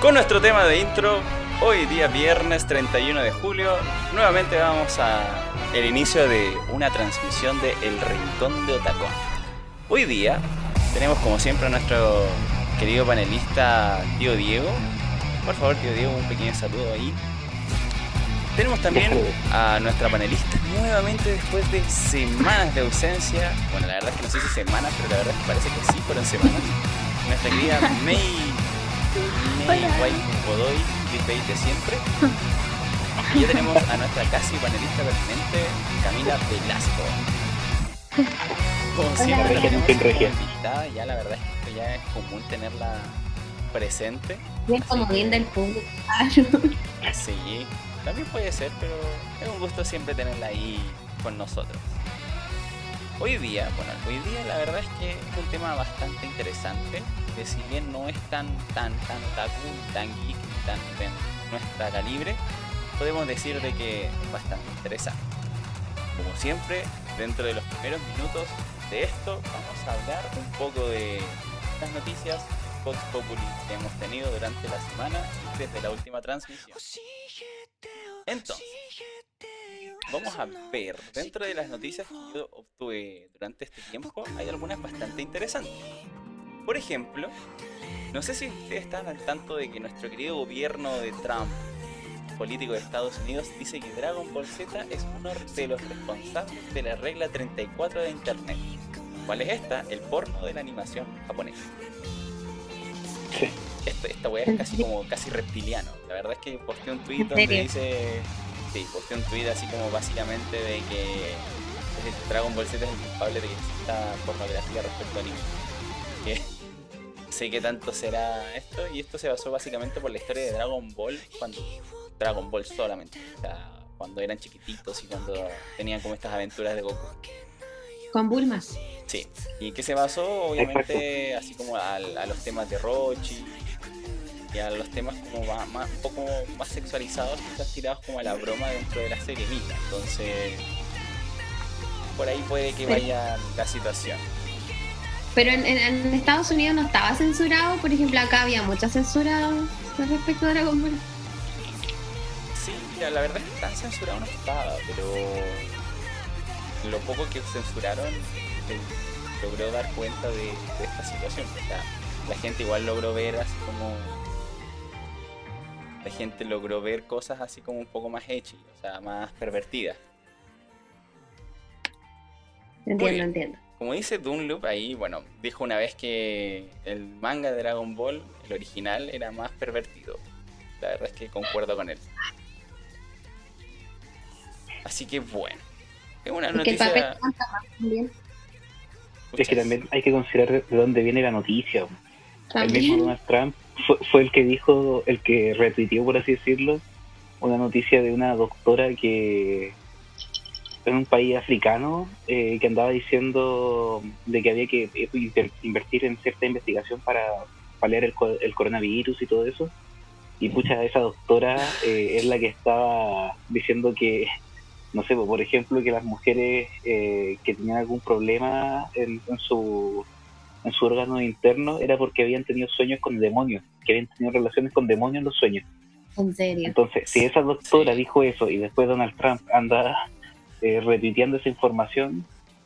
Con nuestro tema de intro, hoy día viernes 31 de julio, nuevamente vamos a el inicio de una transmisión de El Rincón de Otacón. Hoy día tenemos como siempre a nuestro querido panelista tío Diego. Por favor, tío Diego, un pequeño saludo ahí. Tenemos también a nuestra panelista nuevamente después de semanas de ausencia. Bueno, la verdad es que no sé si semanas, pero la verdad es que parece que sí fueron semanas. Nuestra querida May White Godoy, clickbait de siempre. Y ya tenemos a nuestra casi panelista permanente, Camila Velasco. Como siempre, la tenemos invitada, ya la verdad es que esto ya es común tenerla presente. Bien comodín del público. Sí, también puede ser, pero es un gusto siempre tenerla ahí con nosotros. Hoy día, bueno, hoy día la verdad es que es un tema bastante interesante, que si bien no es tan, tan, tan otaku, tan geek, tan de nuestra calibre, podemos decir de que es bastante interesante. Como siempre, dentro de los primeros minutos de esto, vamos a hablar un poco de las noticias post populi que hemos tenido durante la semana desde la última transmisión. Entonces, vamos a ver, dentro de las noticias que yo obtuve durante este tiempo, hay algunas bastante interesantes. Por ejemplo, no sé si ustedes están al tanto de que nuestro querido gobierno de Trump, político de Estados Unidos, dice que Dragon Ball Z es uno de los responsables de la regla 34 de Internet. ¿Cuál es esta? El porno de la animación japonesa. Sí. esta weá es casi como casi reptiliano. La verdad es que posté un tweet donde dice Sí, posté un tweet así como básicamente de que Dragon Ball Z es el culpable de que exista pornografía respecto a anime. Que sé que tanto será esto, y esto se basó básicamente por la historia de Dragon Ball cuando Dragon Ball solamente. O sea, cuando eran chiquititos y cuando tenían como estas aventuras de Goku. Con Bulma. Sí. ¿Y qué se basó? Obviamente, así como a, a los temas de Rochi, y a los temas como más, un poco más sexualizados quizás tirados como a la broma dentro de la serie misma entonces por ahí puede que vaya la situación pero en, Estados Unidos no estaba censurado por ejemplo acá había mucha censura respecto a Dragon Ball sí mira la verdad es que tan censurado no estaba pero lo poco que censuraron eh, logró dar cuenta de, de esta situación o sea la gente igual logró ver así como la gente logró ver cosas así como un poco más hechas, o sea, más pervertidas. Entiendo, entiendo. Como dice Dunloop ahí, bueno, dijo una vez que el manga de Dragon Ball, el original, era más pervertido. La verdad es que concuerdo con él. Así que bueno. Es una noticia. Es que también hay que considerar de dónde viene la noticia. El mismo Donald Trump fue, el que dijo, el que retuiteó, por así decirlo, una noticia de una doctora que en un país africano eh, que andaba diciendo de que había que invertir en cierta investigación para paliar el, el coronavirus y todo eso. Y pucha, esa doctora eh, es la que estaba diciendo que, no sé, por ejemplo, que las mujeres eh, que tenían algún problema en su en su órgano interno era porque habían tenido sueños con demonios, que habían tenido relaciones con demonios en los sueños. ¿En serio? Entonces, si esa doctora dijo eso y después Donald Trump anda eh, esa información,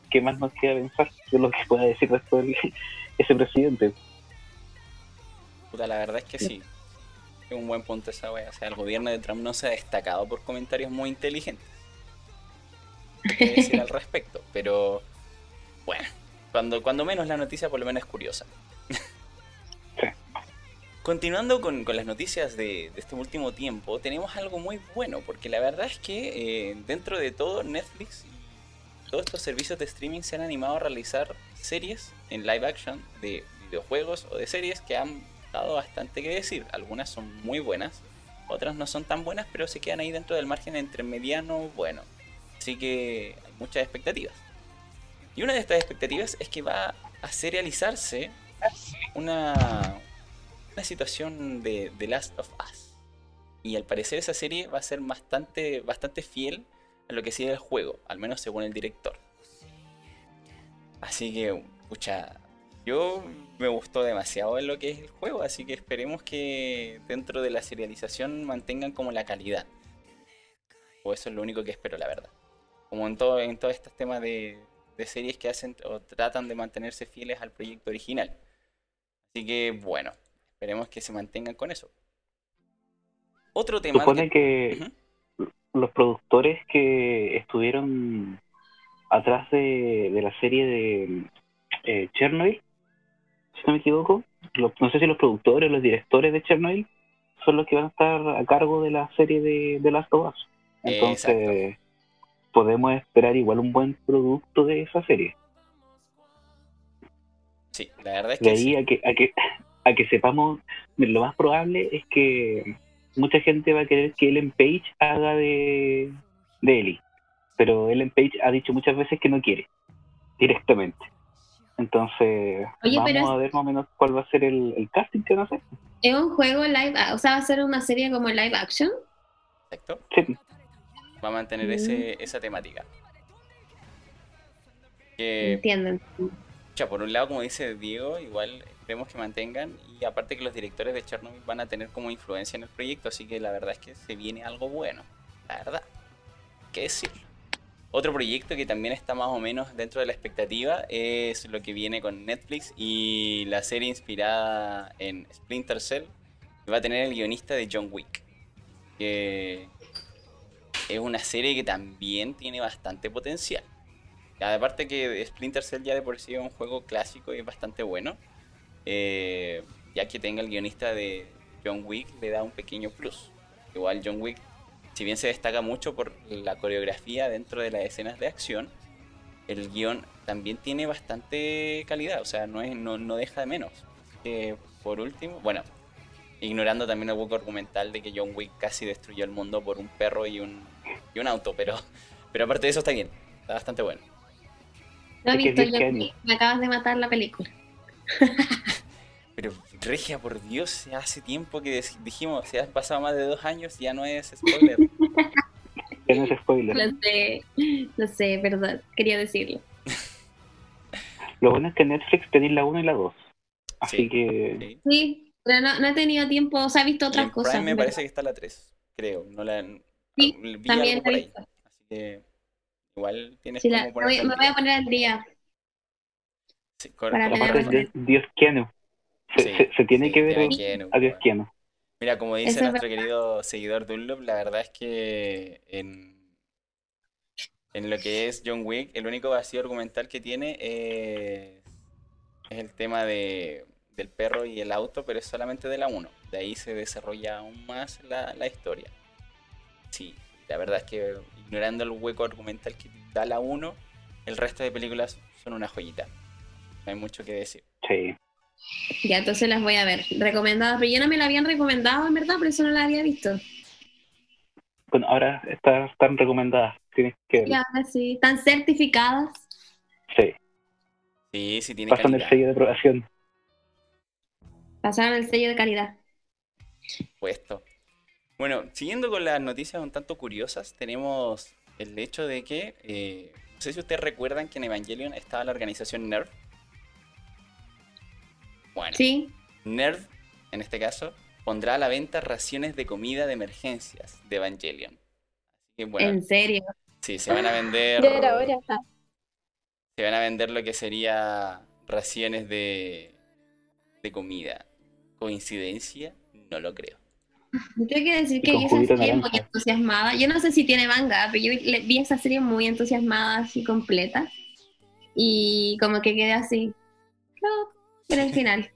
¿qué más nos queda pensar de lo que pueda decir después ese presidente? Puta, la verdad es que sí. Es un buen punto esa wea. O sea, el gobierno de Trump no se ha destacado por comentarios muy inteligentes. ¿Qué decir al respecto? Pero, bueno, cuando, cuando menos la noticia por lo menos es curiosa. Continuando con, las noticias de, este último tiempo, tenemos algo muy bueno, porque la verdad es que eh, dentro de todo Netflix todos estos servicios de streaming se han animado a realizar series en live action de videojuegos o de series que han dado bastante que decir. Algunas son muy buenas, otras no son tan buenas, pero se quedan ahí dentro del margen entre mediano bueno. Así que hay muchas expectativas. Y una de estas expectativas es que va a serializarse una, una situación de The Last of Us. Y al parecer esa serie va a ser bastante, bastante fiel a lo que sigue el juego, al menos según el director. Así que, pucha, Yo me gustó demasiado en lo que es el juego, así que esperemos que dentro de la serialización mantengan como la calidad. O eso es lo único que espero, la verdad. Como en, todo, en todos estos temas de series que hacen o tratan de mantenerse fieles al proyecto original. Así que bueno, esperemos que se mantengan con eso. Otro tema. Supone que, los productores que estuvieron atrás de, la serie de eh, Chernobyl, si no me equivoco, no sé si los productores los directores de Chernobyl son los que van a estar a cargo de la serie de, de Last of Us. Entonces, podemos esperar igual un buen producto de esa serie. Sí, la verdad es que. De ahí a, que, a, que, a que sepamos, lo más probable es que mucha gente va a querer que Ellen Page haga de, de Ellie. Pero Ellen Page ha dicho muchas veces que no quiere, directamente. Entonces, vamos a ver más o menos cuál va a ser el, casting que van a hacer. ¿Es un juego live, o sea, va a ser una serie como live action? Exacto. Sí va a mantener ese, esa temática. Que, Entienden. Ya, por un lado, como dice Diego, igual esperemos que mantengan y aparte que los directores de Chernobyl van a tener como influencia en el proyecto, así que la verdad es que se viene algo bueno, la verdad. ¿Qué decirlo? Otro proyecto que también está más o menos dentro de la expectativa es lo que viene con Netflix y la serie inspirada en Splinter Cell, que va a tener el guionista de John Wick. Que es una serie que también tiene bastante potencial. Aparte que Splinter Cell ya de por sí es un juego clásico y es bastante bueno. Eh, ya que tenga el guionista de John Wick le da un pequeño plus. Igual John Wick, si bien se destaca mucho por la coreografía dentro de las escenas de acción, el guion también tiene bastante calidad, o sea, no, es, no, no deja de menos. por último, bueno, ignorando también el hueco argumental de que John Wick casi destruyó el mundo por un perro y un, y un auto, pero, pero aparte de eso está bien, está bastante bueno. No visto me acabas de matar la película. pero Regia, por Dios, hace tiempo que dijimos, si has pasado más de dos años, ya no es spoiler. ya no es spoiler. Lo sé, lo sé, verdad, quería decirlo. Lo bueno es que Netflix tenéis la 1 y la 2. Así que... Sí, pero no, he tenido tiempo, o sea, he visto otras cosas. me parece que está la 3, creo. No la, sí, también la he visto. Así que igual tienes sí, me, voy, a poner al día. Sí, para de Dios Keanu. Se, se, tiene que ver a Dios Keanu. Mira, como dice nuestro querido seguidor Dunlop, la verdad es que en, en lo que es John Wick, el único vacío argumental que tiene es, es el tema de del perro y el auto, pero es solamente de la 1. De ahí se desarrolla aún más la, historia. Sí, la verdad es que ignorando el hueco argumental que da la 1, el resto de películas son una joyita. No hay mucho que decir. Sí. Ya, entonces las voy a ver. Recomendadas, pero ya no me la habían recomendado, en verdad, por eso no la había visto. Bueno, ahora están recomendadas. Tienes que Ya, sí. Están certificadas. Sí. Sí, sí, tiene Pasan el sello de aprobación pasaron el sello de calidad. Puesto. Bueno, siguiendo con las noticias un tanto curiosas, tenemos el hecho de que, eh, no sé si ustedes recuerdan que en Evangelion estaba la organización NERV. Bueno, sí. NERV, en este caso, pondrá a la venta raciones de comida de emergencias de Evangelion. ¿En serio? Sí, se van a vender. Se van a vender lo que sería raciones de, de comida. ¿Coincidencia? No lo creo. Tengo que decir que vi esa serie muy entusiasmada. Yo no sé si tiene manga, pero yo vi esa serie muy entusiasmada, así completa. Y como que quedé así. No, en el final.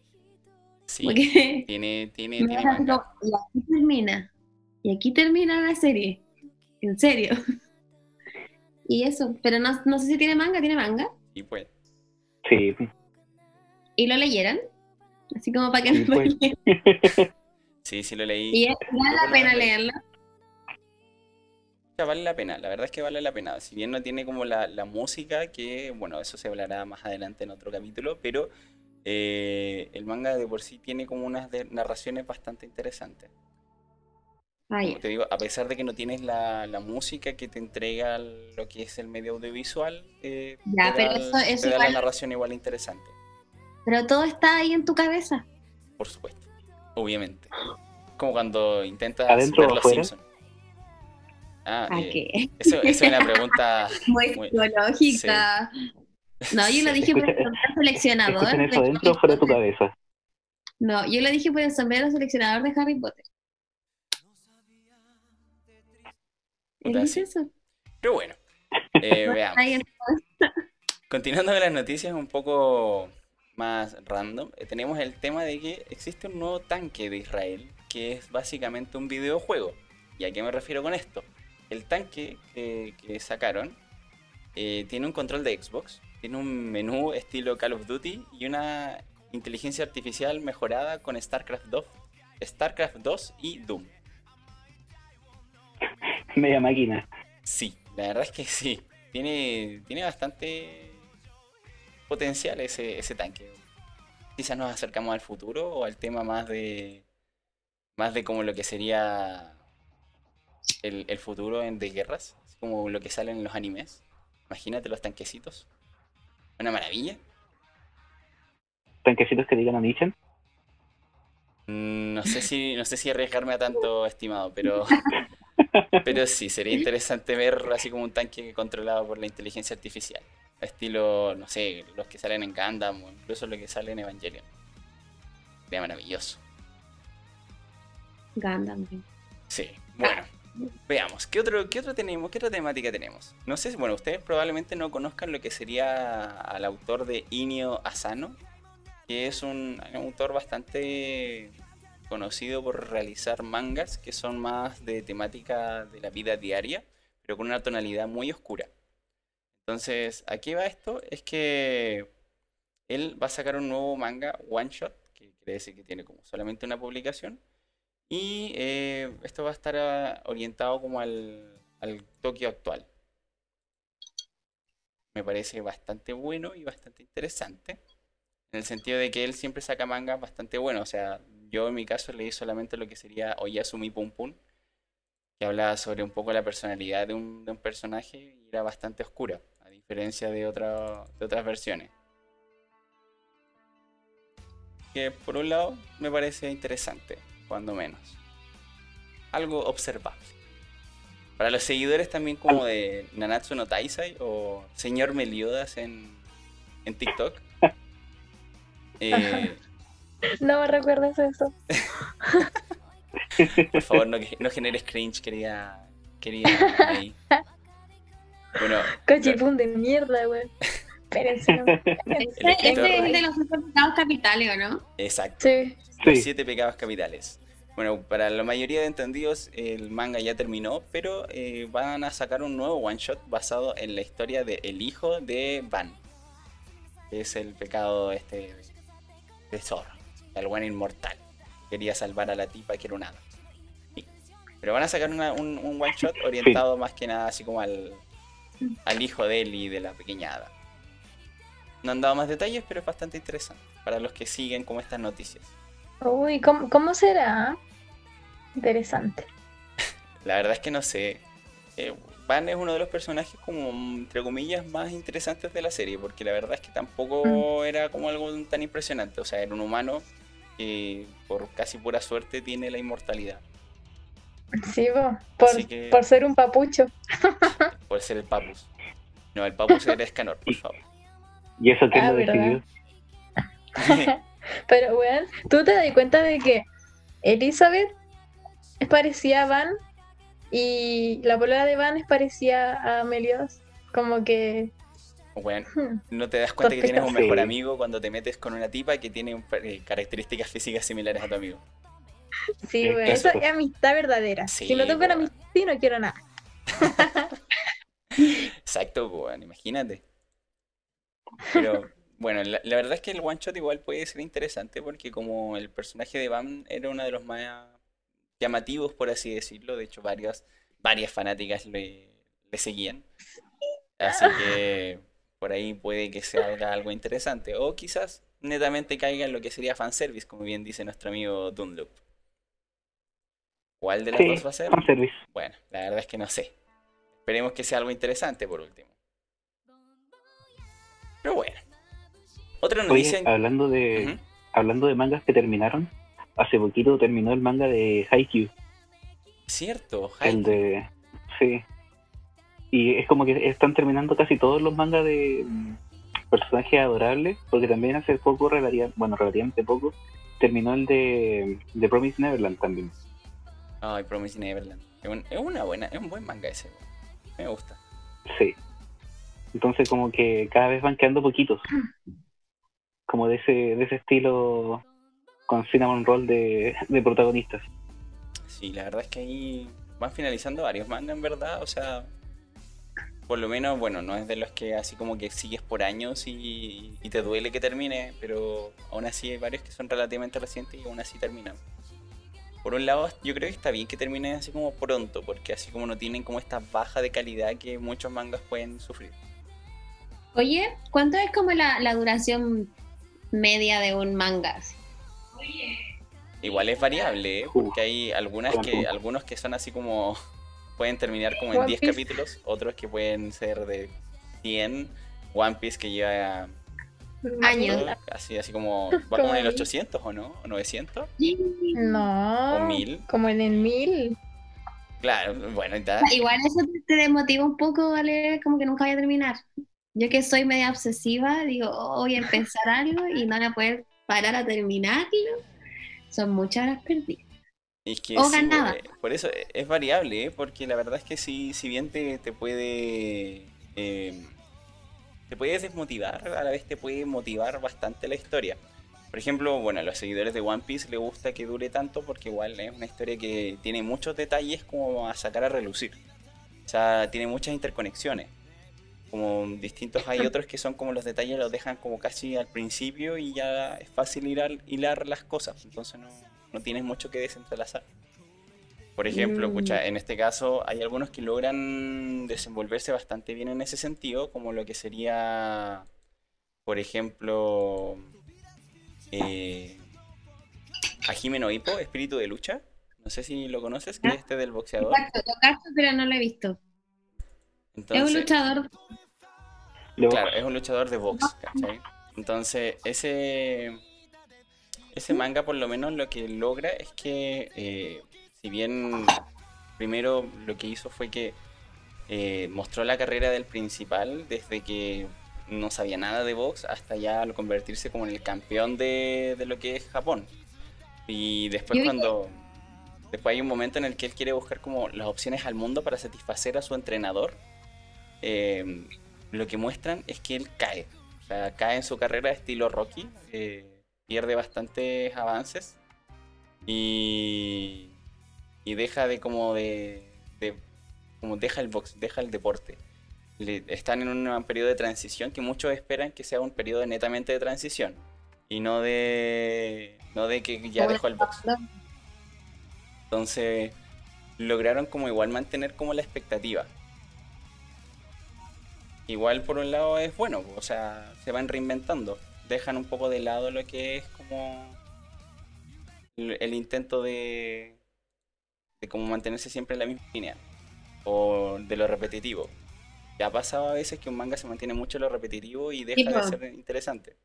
Sí, tiene, tiene, tiene manga. y aquí termina. Y aquí termina la serie. En serio. Y eso, pero no, no sé si tiene manga, ¿tiene manga? Sí, pues. Sí. ¿Y lo leyeron? Así como para que no pues. Sí, sí lo leí. Y vale la pena leerlo. vale la pena, la verdad es que vale la pena. Si bien no tiene como la, música, que bueno, eso se hablará más adelante en otro capítulo, pero eh, el manga de por sí tiene como unas narraciones bastante interesantes. Ah, como te digo, a pesar de que no tienes la, música que te entrega lo que es el medio audiovisual, eh, ya, pero eso, eso da la narración igual interesante Pero todo está ahí en tu cabeza. Por supuesto, obviamente. Como cuando intentas ver los Simpsons. Ah, ¿A eh, qué? Eso, es una pregunta muy, psicológica. No, yo lo dije por el seleccionador. eso dentro o fuera de tu cabeza? No, yo lo dije por el sombrero seleccionador de Harry Potter. ¿Qué eso? Pero bueno, eh, veamos. Continuando con las noticias un poco más random, eh, tenemos el tema de que existe un nuevo tanque de Israel que es básicamente un videojuego. ¿Y a qué me refiero con esto? El tanque que, sacaron eh, tiene un control de Xbox, tiene un menú estilo Call of Duty y una inteligencia artificial mejorada con StarCraft 2, StarCraft 2 y Doom. Media máquina. Sí, la verdad es que sí. Tiene, tiene bastante potencial ese, ese tanque. Quizás nos acercamos al futuro o al tema más de. más de como lo que sería el, el futuro en, de guerras. Como lo que sale en los animes. Imagínate los tanquecitos. Una maravilla. ¿Tanquecitos que digan a mm, No sé si, no sé si arriesgarme a tanto, estimado, pero Pero sí, sería interesante ver así como un tanque controlado por la inteligencia artificial. Estilo, no sé, los que salen en Gundam o incluso los que salen en Evangelion. Sería maravilloso. Gundam. Sí, bueno. Veamos, ¿qué otro, ¿qué otro tenemos? ¿Qué otra temática tenemos? No sé, bueno, ustedes probablemente no conozcan lo que sería al autor de Inio Asano, que es un autor bastante conocido por realizar mangas que son más de temática de la vida diaria, pero con una tonalidad muy oscura. Entonces, aquí va esto, es que él va a sacar un nuevo manga one shot, que quiere decir que tiene como solamente una publicación, y eh, esto va a estar ah, orientado como al, al Tokio actual. Me parece bastante bueno y bastante interesante. En el sentido de que él siempre saca mangas bastante buenos. O sea, yo en mi caso leí solamente lo que sería Oyasumi Pum Pum, que hablaba sobre un poco la personalidad de un, de un personaje y era bastante oscura, a diferencia de, otra, de otras versiones. Que por un lado me parece interesante, cuando menos. Algo observable. Para los seguidores también como de Nanatsu no Taisai o Señor Meliodas en, en TikTok. Eh, no me recuerdes eso. Por favor, no, no generes cringe, quería. Quería. Ahí. Bueno. De mierda, güey. Espérense, no. Este es de los siete pecados capitales, ¿o no? Exacto. Sí. Los siete pecados capitales. Bueno, para la mayoría de entendidos, el manga ya terminó, pero eh, van a sacar un nuevo one shot basado en la historia de el hijo de Van. Que es el pecado este de Zorro el buen inmortal. Quería salvar a la tipa que era un hada. Pero van a sacar un, one shot orientado más que nada así como al, al hijo de él y de la pequeña hada. No han dado más detalles, pero es bastante interesante para los que siguen como estas noticias. Uy, ¿cómo, será? Interesante. la verdad es que no sé. Eh, Van es uno de los personajes como, entre comillas, más interesantes de la serie, porque la verdad es que tampoco mm. era como algo tan impresionante. O sea, era un humano que por casi pura suerte tiene la inmortalidad. Sí, por, por ser un papucho. por ser el papus. No, el papus era Escanor, por favor. ¿Y eso qué ah, lo decidió? Pero, bueno, ¿tú te das cuenta de que Elizabeth es parecía a Van y la polera de Van es parecía a Meliodas? Como que bueno, hmm. no te das cuenta que tienes un mejor amigo cuando te metes con una tipa que tiene eh, características físicas similares a tu amigo. Sí, güey, eso es amistad verdadera. si no tengo una amistad, no quiero nada. Exacto, bueno, imagínate. Pero bueno, la, verdad es que el one shot igual puede ser interesante porque como el personaje de Bam era uno de los más llamativos, por así decirlo, de hecho varias, varias fanáticas le, le seguían. Así que por ahí puede que se haga algo interesante. O quizás netamente caiga en lo que sería fanservice, como bien dice nuestro amigo Dunloop. ¿Cuál de las dos va a ser? Bueno, la verdad es que no sé. Esperemos que sea algo interesante por último. Pero bueno. Otra noticia. hablando de hablando de mangas que terminaron, hace poquito terminó el manga de Haikyuu. Cierto, Haikyuu. El de sí. Y es como que están terminando casi todos los mangas de mm, personajes adorables, porque también hace poco, bueno, relativamente poco, terminó el de, de Promise Neverland también. Ay, Promise Neverland. Es, una buena, es un buen manga ese. Me gusta. Sí. Entonces como que cada vez van quedando poquitos. Como de ese, de ese estilo con Cinnamon Roll de, de protagonistas. Sí, la verdad es que ahí van finalizando varios mangas en verdad. O sea, por lo menos, bueno, no es de los que así como que sigues por años y, y, te duele que termine, pero aún así hay varios que son relativamente recientes y aún así terminan por un lado, yo creo que está bien que termine así como pronto, porque así como no tienen como esta baja de calidad que muchos mangas pueden sufrir. Oye, ¿cuánto es como la, duración media de un manga? Igual es variable, ¿eh? porque hay algunas que, algunos que son así como pueden terminar como en 10 capítulos, otros que pueden ser de 100. One Piece que lleva años. Así, así como, ¿va como en el 800 o no? ¿O 900? No. ¿O 1000? Como en el 1000. Claro, bueno, Igual eso te desmotiva un poco, ¿vale? Como que nunca voy a terminar. Yo que soy media obsesiva, digo, oh, voy a empezar algo y no voy a poder parar a terminarlo. Son muchas horas perdidas. Es que o ganadas. Eh, por eso eh, es variable, ¿eh? porque la verdad es que sí, si bien te, te puede eh, te puede desmotivar, a la vez te puede motivar bastante la historia. Por ejemplo, bueno, a los seguidores de One Piece les gusta que dure tanto porque igual es una historia que tiene muchos detalles como a sacar a relucir. O sea, tiene muchas interconexiones. Como distintos hay otros que son como los detalles los dejan como casi al principio y ya es fácil hilar, hilar las cosas. Entonces no, no tienes mucho que desentrelazar. Por ejemplo, escucha, mm. en este caso hay algunos que logran desenvolverse bastante bien en ese sentido, como lo que sería, por ejemplo, eh, a Jimeno Hippo, Espíritu de Lucha. No sé si lo conoces, que es este del boxeador. Exacto, lo pero no lo he visto. Es un luchador. Claro, es un luchador de box, ¿cachai? Entonces, ese, ese manga por lo menos lo que logra es que eh, si bien primero lo que hizo fue que eh, mostró la carrera del principal desde que no sabía nada de box hasta ya convertirse como en el campeón de, lo que es Japón. Y después cuando... Después hay un momento en el que él quiere buscar como las opciones al mundo para satisfacer a su entrenador. Eh, lo que muestran es que él cae. O sea, cae en su carrera estilo Rocky. Eh, pierde bastantes avances. Y y deja de como de, como deja el box, deja el deporte. están en un periodo de transición que muchos esperan que sea un periodo netamente de transición y no de no de que ya dejó el box. Entonces lograron como igual mantener como la expectativa. Igual por un lado es bueno, o sea, se van reinventando, dejan un poco de lado lo que es como el intento de, de cómo mantenerse siempre en la misma línea o de lo repetitivo. Ya ha pasado a veces que un manga se mantiene mucho en lo repetitivo y deja de ser interesante.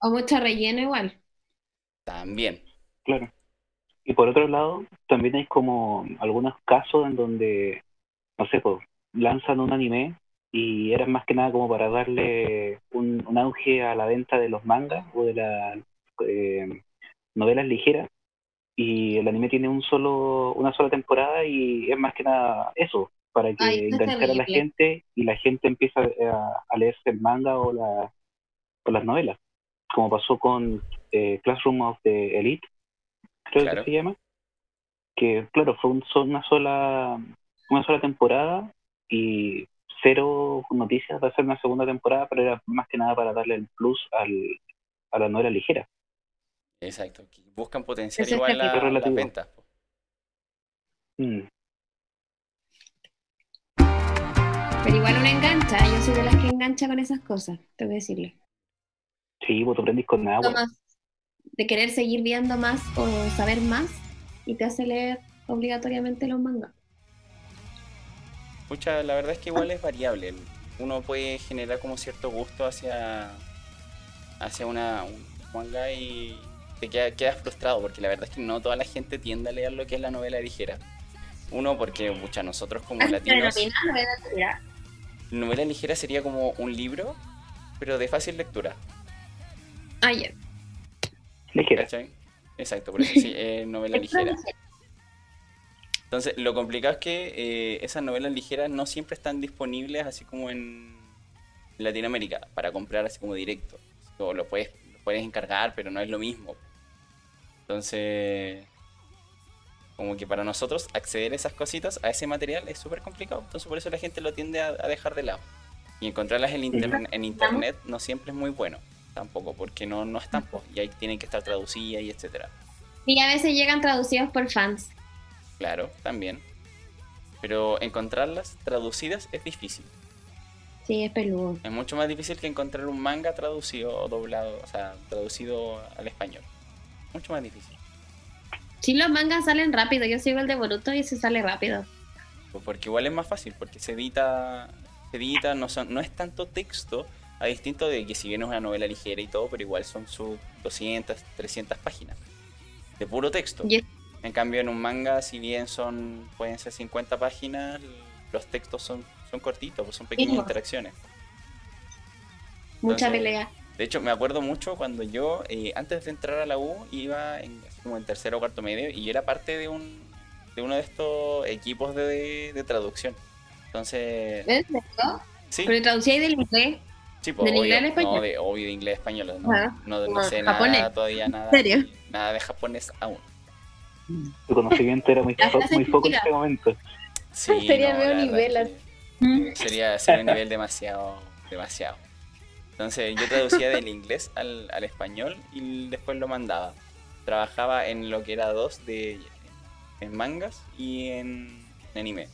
O mucho relleno igual. También. Claro. Y por otro lado, también hay como algunos casos en donde, no sé, pues, lanzan un anime y era más que nada como para darle un, auge a la venta de los mangas o de las eh, novelas ligeras. Y el anime tiene un solo una sola temporada y es más que nada eso para que enganchar a la gente y la gente empieza a, leerse el manga o, la, o las novelas como pasó con eh, Classroom of the Elite creo que se llama que claro fue una sola una sola temporada y cero noticias de hacer una segunda temporada pero era más que nada para darle el plus al, a la novela ligera Exacto, buscan potenciar igual la, la venta. Mm. Pero igual uno engancha, yo soy de las que engancha con esas cosas, te voy a decirle. Sí, vos te aprendís con agua. De querer seguir viendo más o saber más y te hace leer obligatoriamente los mangas. Pucha, la verdad es que igual es variable. Uno puede generar como cierto gusto hacia hacia una, un manga y te quedas frustrado porque la verdad es que no toda la gente tiende a leer lo que es la novela ligera. Uno, porque mucha, nosotros como latinos... novela ligera? Novela ligera sería como un libro, pero de fácil lectura. Ah, ya. Ligera. Exacto, por eso sí, novela ligera. Entonces, lo complicado es que eh, esas novelas ligeras no siempre están disponibles así como en Latinoamérica para comprar así como directo. O lo puedes, lo puedes encargar, pero no es lo mismo. Entonces, como que para nosotros acceder a esas cositas, a ese material, es súper complicado. Entonces, por eso la gente lo tiende a, dejar de lado. Y encontrarlas en, en internet no siempre es muy bueno, tampoco, porque no, no están, y ahí tienen que estar traducidas y etcétera. Y a veces llegan traducidas por fans. Claro, también. Pero encontrarlas traducidas es difícil. Sí, es peludo. Es mucho más difícil que encontrar un manga traducido o doblado, o sea, traducido al español. Mucho más difícil. Sí, los mangas salen rápido. Yo sigo el de Boruto y se sale rápido. Pues porque igual es más fácil, porque se edita, se edita, no, son, no es tanto texto, a distinto de que si bien es una novela ligera y todo, pero igual son sus 200, 300 páginas de puro texto. En cambio, en un manga, si bien son pueden ser 50 páginas, los textos son, son cortitos, pues son pequeñas interacciones. Mucha pelea. De hecho, me acuerdo mucho cuando yo, eh, antes de entrar a la U, iba en, como en tercero o cuarto medio y era parte de un de uno de estos equipos de, traducción. Entonces... ¿Es cierto? Sí. ¿Pero traducía del inglés? Sí, pues, ¿Del inglés al español? No, de, obvio de inglés español. No, ah, no, no, sé nada todavía, nada. ¿En serio? Nada de japonés aún. Tu conocimiento era muy, muy poco en este momento. Sí, sería medio nivel. Sería, sería un nivel demasiado, demasiado. Entonces yo traducía del inglés al, al, español y después lo mandaba. Trabajaba en lo que era dos de en mangas y en, anime.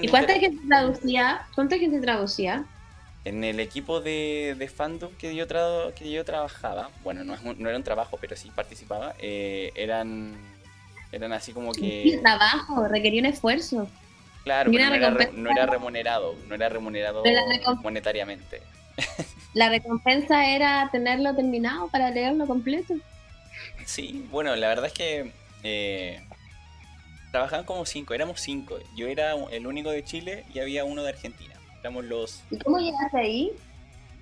¿Y cuánta gente traducía? ¿Cuánta gente traducía? En el equipo de, de fandom que yo, tra que yo trabajaba, bueno, no, no, era un trabajo, pero sí participaba, eh, eran, eran así como que... trabajo, requería un esfuerzo. Claro, pero no era, no era, remunerado, no era remunerado monetariamente. La recompensa era tenerlo terminado para leerlo completo. Sí, bueno, la verdad es que eh, trabajaban como cinco, éramos cinco. Yo era el único de Chile y había uno de Argentina. Éramos los. ¿Y cómo llegaste ahí?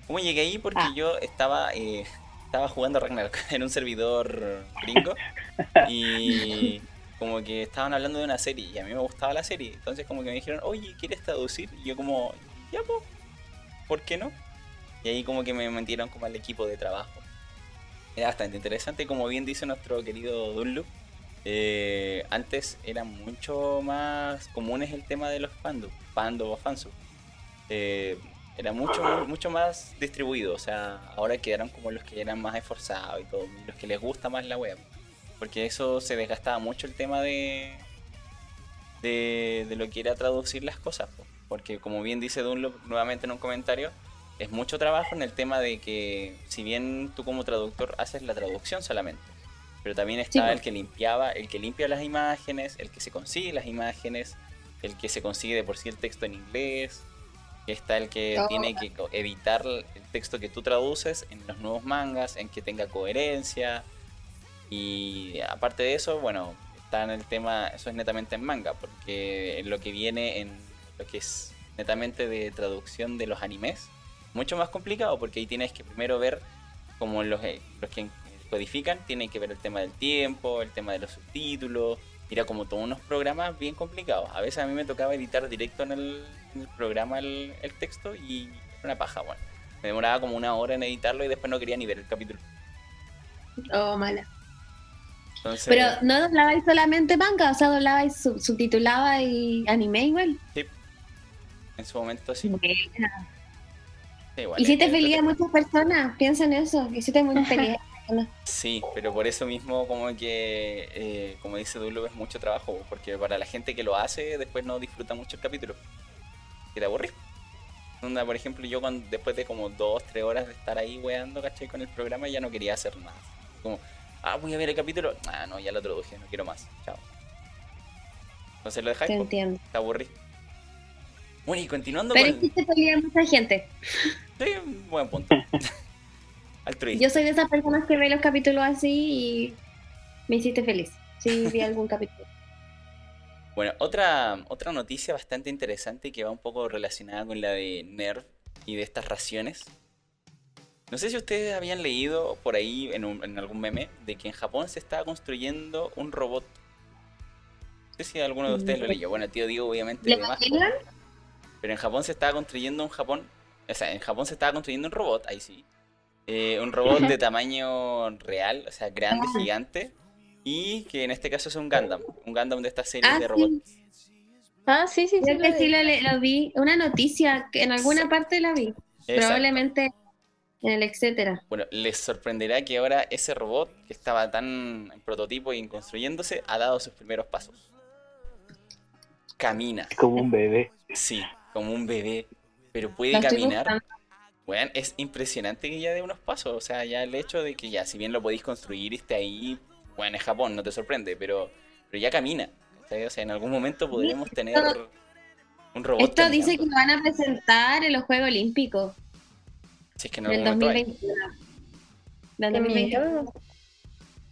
¿Cómo llegué ahí? Porque ah. yo estaba, eh, estaba jugando Ragnarok en un servidor gringo y como que estaban hablando de una serie y a mí me gustaba la serie. Entonces como que me dijeron, oye, ¿quieres traducir? Y yo como, ya pues, ¿por qué no? Y ahí como que me metieron como al equipo de trabajo. Era bastante interesante, como bien dice nuestro querido Dunloop. Eh, antes era mucho más comunes el tema de los fandom, fandom o fansub. Eh, era mucho, mucho más distribuido. O sea, ahora quedaron como los que eran más esforzados y todo, los que les gusta más la web. Porque eso se desgastaba mucho el tema de, de, de lo que era traducir las cosas. Porque como bien dice Dunlop nuevamente en un comentario, es mucho trabajo en el tema de que si bien tú como traductor haces la traducción solamente, pero también está el que limpiaba, el que limpia las imágenes, el que se consigue las imágenes, el que se consigue de por sí el texto en inglés, está el que tiene que editar el texto que tú traduces en los nuevos mangas, en que tenga coherencia. Y aparte de eso, bueno, está en el tema, eso es netamente en manga, porque lo que viene en lo que es netamente de traducción de los animes, mucho más complicado, porque ahí tienes que primero ver como los, eh, los que codifican tienen que ver el tema del tiempo, el tema de los subtítulos, era como todos unos programas bien complicados. A veces a mí me tocaba editar directo en el, programa el, texto y una paja, bueno. Me demoraba como una hora en editarlo y después no quería ni ver el capítulo. Oh, mala. Pero no doblabais solamente manga, o sea, doblabais, sub subtitulaba y anime igual. Sí. En su momento sí. sí Hiciste feliz a muchas personas, piensa en eso, hiciste muy feliz. Sí, pero por eso mismo como que, eh, como dice Dulo, es mucho trabajo, porque para la gente que lo hace después no disfruta mucho el capítulo. Que te aburrís. por ejemplo, yo cuando, después de como dos, tres horas de estar ahí weando, ¿cachai? Con el programa ya no quería hacer nada. Como, ah, voy a ver el capítulo. Ah, no, ya lo traduje, no quiero más. Chao. Entonces lo dejáis. Te entiendo. Te aburrís. Bueno, y continuando Pero con... Pero mucha gente. Sí, buen punto. Yo soy de esas personas que ve los capítulos así y me hiciste feliz. Sí, vi algún capítulo. Bueno, otra, otra noticia bastante interesante que va un poco relacionada con la de Nerv y de estas raciones. No sé si ustedes habían leído por ahí en, en algún meme de que en Japón se está construyendo un robot. No sé si alguno de ustedes lo mm. leyó. Bueno, tío Diego obviamente más. Pero en Japón se estaba construyendo un Japón. O sea, en Japón se estaba construyendo un robot, ahí sí. Eh, un robot de tamaño real, o sea, grande, gigante, y que en este caso es un Gundam, un Gundam de esta serie ah, de robots. Ah, sí, sí, sí. que sí lo, vi, una noticia, que en alguna parte la vi, probablemente en el etcétera. Bueno, les sorprenderá que ahora ese robot que estaba tan en prototipo y construyéndose ha dado sus primeros pasos. Camina. Como un bebé. Sí, como un bebé. Pero puede caminar. Bueno, es impresionante que ya dé unos pasos. O sea, ya el hecho de que ya, si bien lo podéis construir y esté ahí bueno, es Japón, no te sorprende, pero, pero ya camina. O sea, en algún momento podremos tener un robot. Esto dice que lo van a presentar en los Juegos Olímpicos. Si es que no del 2021. Del 2021.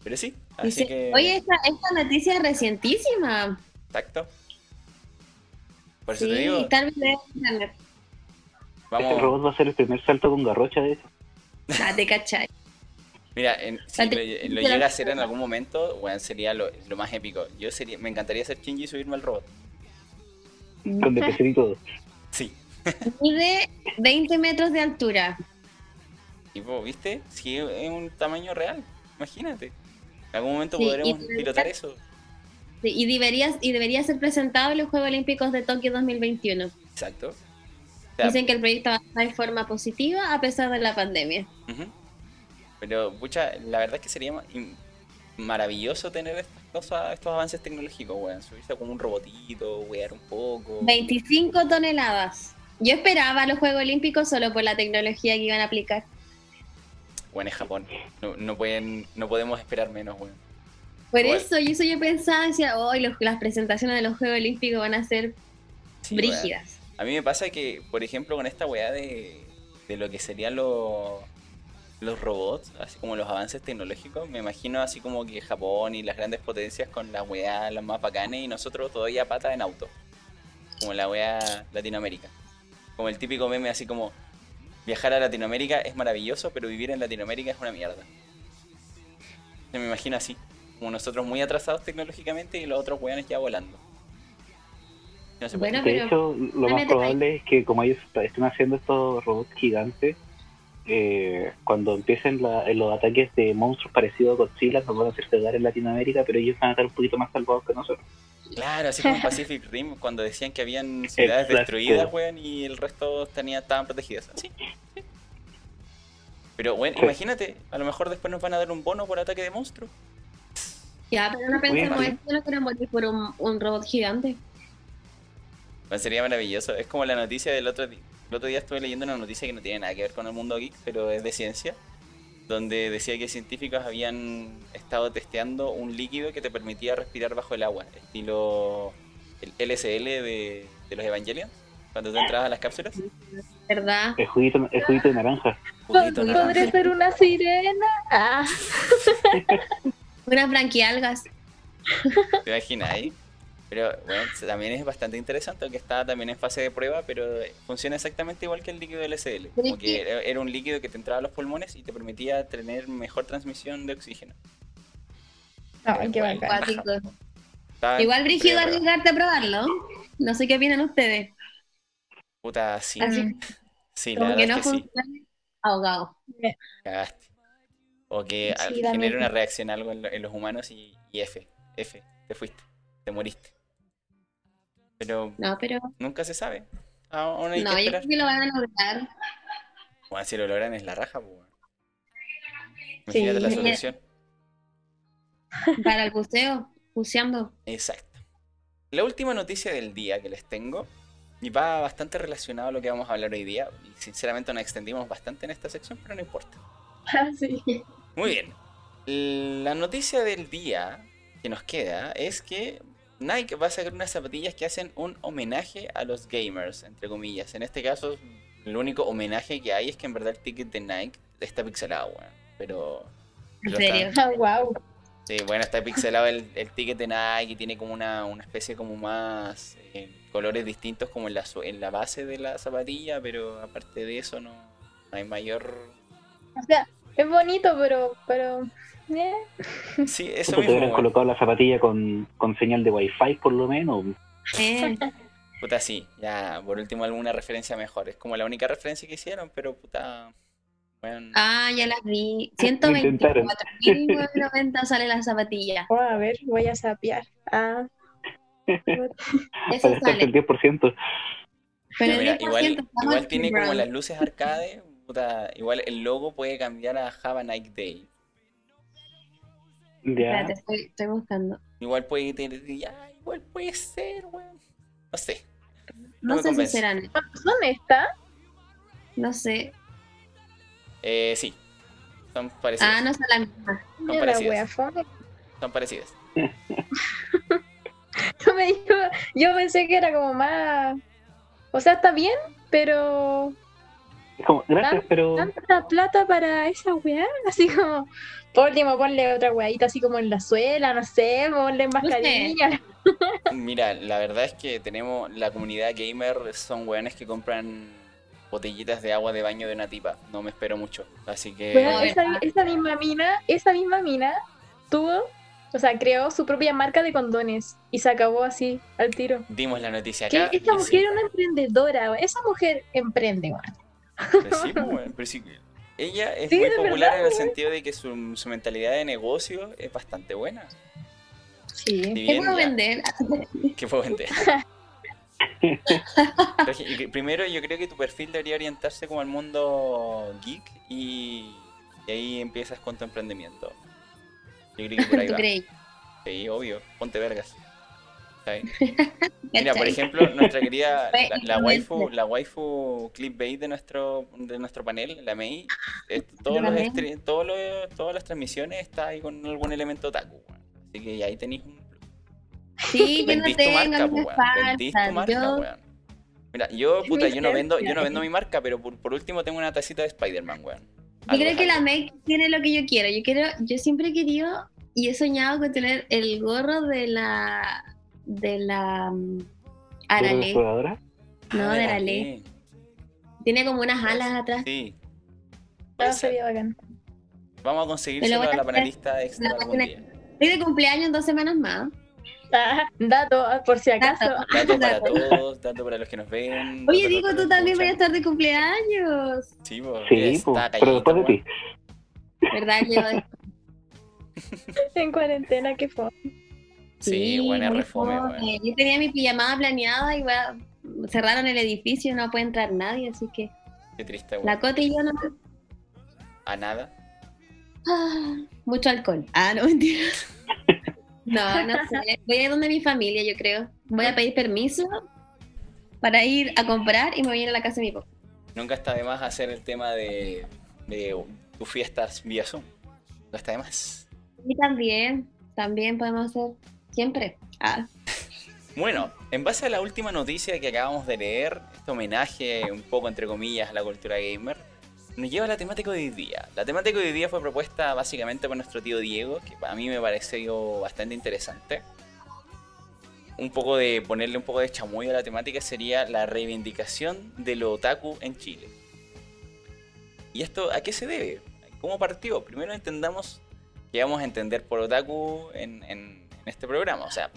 Pero sí, así que... Oye, esta, esta noticia es recientísima. Exacto. Por eso te digo. Vamos. Este robot va a ser el primer salto con garrocha de eso. Ah, te cachai. Mira, si lo, llega a hacer en algún momento, bueno, sería lo, más épico. Yo sería, me encantaría ser Shinji y subirme al robot. Con DPC y todo. Sí. Mide 20 metros de altura. Tipo, ¿viste? Sí, es un tamaño real. Imagínate. En algún momento podremos pilotar eso. Sí, y, debería, y debería ser presentado en los Juegos Olímpicos de Tokio 2021. Exacto. Dicen que el proyecto va de forma positiva a pesar de la pandemia. Pero, pucha, la verdad es que sería maravilloso tener estas cosas, estos avances tecnológicos, weón. Subirse como un robotito, wear un poco. 25 toneladas. Yo esperaba los Juegos Olímpicos solo por la tecnología que iban a aplicar. Bueno, es Japón. No, pueden, no podemos esperar menos, weón. Por eso, y eso yo pensaba, decía, hoy las presentaciones de los Juegos Olímpicos van a ser brígidas. A mí me pasa que, por ejemplo, con esta weá de, de lo que serían los los robots, así como los avances tecnológicos, me imagino así como que Japón y las grandes potencias con la weá las más bacanes y nosotros todavía pata en auto. Como la weá Latinoamérica. Como el típico meme así como viajar a Latinoamérica es maravilloso, pero vivir en Latinoamérica es una mierda. Se me imagino así, como nosotros muy atrasados tecnológicamente y los otros weones ya volando. de hecho, lo más probable es que como ellos están haciendo estos robots gigantes, eh, cuando empiecen los ataques de monstruos parecidos a Godzilla, nos van a hacer pegar en Latinoamérica, pero ellos van a estar un poquito más salvados que nosotros. Claro, así como Pacific Rim, cuando decían que habían ciudades destruidas, weón, y el resto tenía, estaban protegidas. Sí, Pero bueno, imagínate, a lo mejor después nos van a dar un bono por ataque de monstruos. Ya, pero no pensemos esto, no queremos morir por un, un robot gigante. Bueno, sería maravilloso. Es como la noticia del otro día el otro día estuve leyendo una noticia que no tiene nada que ver con el mundo geek, pero es de ciencia, donde decía que científicos habían estado testeando un líquido que te permitía respirar bajo el agua, estilo el LSL de, los Evangelions, cuando te entras a las cápsulas. ¿Verdad? El juguito, el juguito de naranja. ¿Podría ser una sirena? Ah. Unas branquialgas. ¿Te imaginas ahí? Pero bueno, también es bastante interesante, aunque está también en fase de prueba, pero funciona exactamente igual que el líquido LSL. Porque era un líquido que te entraba a los pulmones y te permitía tener mejor transmisión de oxígeno. Ay, qué bacán. Igual brígido arriesgarte a probarlo. No sé qué opinan ustedes. Puta, sí. Sí, la verdad que no que ahogado. Cagaste. O que genere una reacción algo en, los humanos y, y F, F, te fuiste, te moriste. Pero, no, pero... nunca se sabe. no, yo creo que lo van a lograr. Bueno, si lo logran es la raja, pues. Imagínate la solución. Para el buceo, buceando. Exacto. La última noticia del día que les tengo, y va bastante relacionado a lo que vamos a hablar hoy día, y sinceramente nos extendimos bastante en esta sección, pero no importa. Ah, sí. Muy bien. La noticia del día que nos queda es que Nike va a sacar unas zapatillas que hacen un homenaje a los gamers, entre comillas. En este caso, el único homenaje que hay es que en verdad el ticket de Nike está pixelado, weón. Pero. ¿En serio? wow. Ah, sí, bueno, está pixelado el, el ticket de Nike, tiene como una, una especie como más eh, colores distintos como en la, en la base de la zapatilla, pero aparte de eso no, hay mayor... O sea, es bonito, pero... pero... Eh. Sí, eso mismo. Te hubieran colocado la zapatilla con, con señal de wifi por lo menos. Eh. Puta, sí, ya, por último alguna referencia mejor. Es como la única referencia que hicieron, pero puta... Bueno. Ah, ya las vi. 124.990 sale la zapatilla. Oh, a ver, voy a sapear. Ah. Eso sale. el 10%. Pero igual, igual tiene como las luces arcade. Puta, igual el logo puede cambiar a Have a Night Day. Ya. Espérate, estoy, estoy, buscando. Igual puede tener. Ya, igual puede ser, weón. No sé. No, no sé si serán. ¿Dónde está? No sé. Eh, sí. Son parecidas. Ah, no son las mismas. Son parecidas. Son parecidas. yo pensé que era como más. O sea, está bien, pero. Como, gracias, pero. Tanta plata para esa weá. Así como. Por último, ponle otra weadita así como en la suela, no sé, ponle más cariño. Mira, la verdad es que tenemos. La comunidad gamer son weones que compran botellitas de agua de baño de una tipa. No me espero mucho. Así que. esa, esa misma mina, esa misma mina tuvo o sea, creó su propia marca de condones y se acabó así al tiro. Dimos la noticia acá. Esa mujer es una emprendedora, esa mujer emprende, weón. Pero sí, ella es muy popular en el sentido de que su, mentalidad de negocio es bastante buena. Sí, ¿qué puedo vender? ¿Qué puedo vender? primero yo creo que tu perfil debería orientarse como al mundo geek y, y ahí empiezas con tu emprendimiento. Yo creo que por ahí va. Sí, obvio. Ponte vergas. Mira, por ejemplo, nuestra querida, la, waifu, la waifu clickbait de nuestro, de nuestro panel, la Mei, todos los todos los, todas las transmisiones está ahí con algún elemento taku, así que ahí tenéis un Sí, yo no tengo, marca, no Vendís tu marca, yo... Mira, yo, puta, yo no vendo, yo no vendo mi marca, pero por, por último tengo una tacita de Spider-Man, weón. Yo creo que la Meg tiene lo que yo quiero. Yo quiero, yo siempre he querido y he soñado con tener el gorro de la de la um, Arale. No, de la Le. Tiene como unas alas atrás. Sí. No, sería bacán. Vamos a conseguírselo a la panelista extra algún día. Estoy de cumpleaños en dos semanas más. Ah, dato, por si acaso. Dato, para todos, dato para los que nos ven. Oye, digo, tú también vas a estar de cumpleaños. Sí, pues. Sí, pero después de ti. ¿Verdad que En cuarentena, qué fue. Sí, buena reforma. Yo tenía mi pijamada planeada y cerraron el edificio y no puede entrar nadie, así que. Qué triste, La Cota y yo no. ¿A nada? Ah, mucho alcohol. Ah, no, mentira. No, no sé. Voy a ir donde mi familia, yo creo. Voy a pedir permiso para ir a comprar y me voy a ir a la casa de mi papá. Nunca está de más hacer el tema de, de tus fiestas vía Zoom. Nunca está de más. Y también, también podemos hacer siempre. Ah. Bueno, en base a la última noticia que acabamos de leer, este homenaje un poco entre comillas a la cultura gamer, nos lleva a la temática de hoy día. La temática de hoy día fue propuesta básicamente por nuestro tío Diego, que a mí me pareció bastante interesante. Un poco de ponerle un poco de chamuyo a la temática sería la reivindicación de lo otaku en Chile. ¿Y esto a qué se debe? ¿Cómo partió? Primero entendamos qué vamos a entender por otaku en, en este programa. O sea,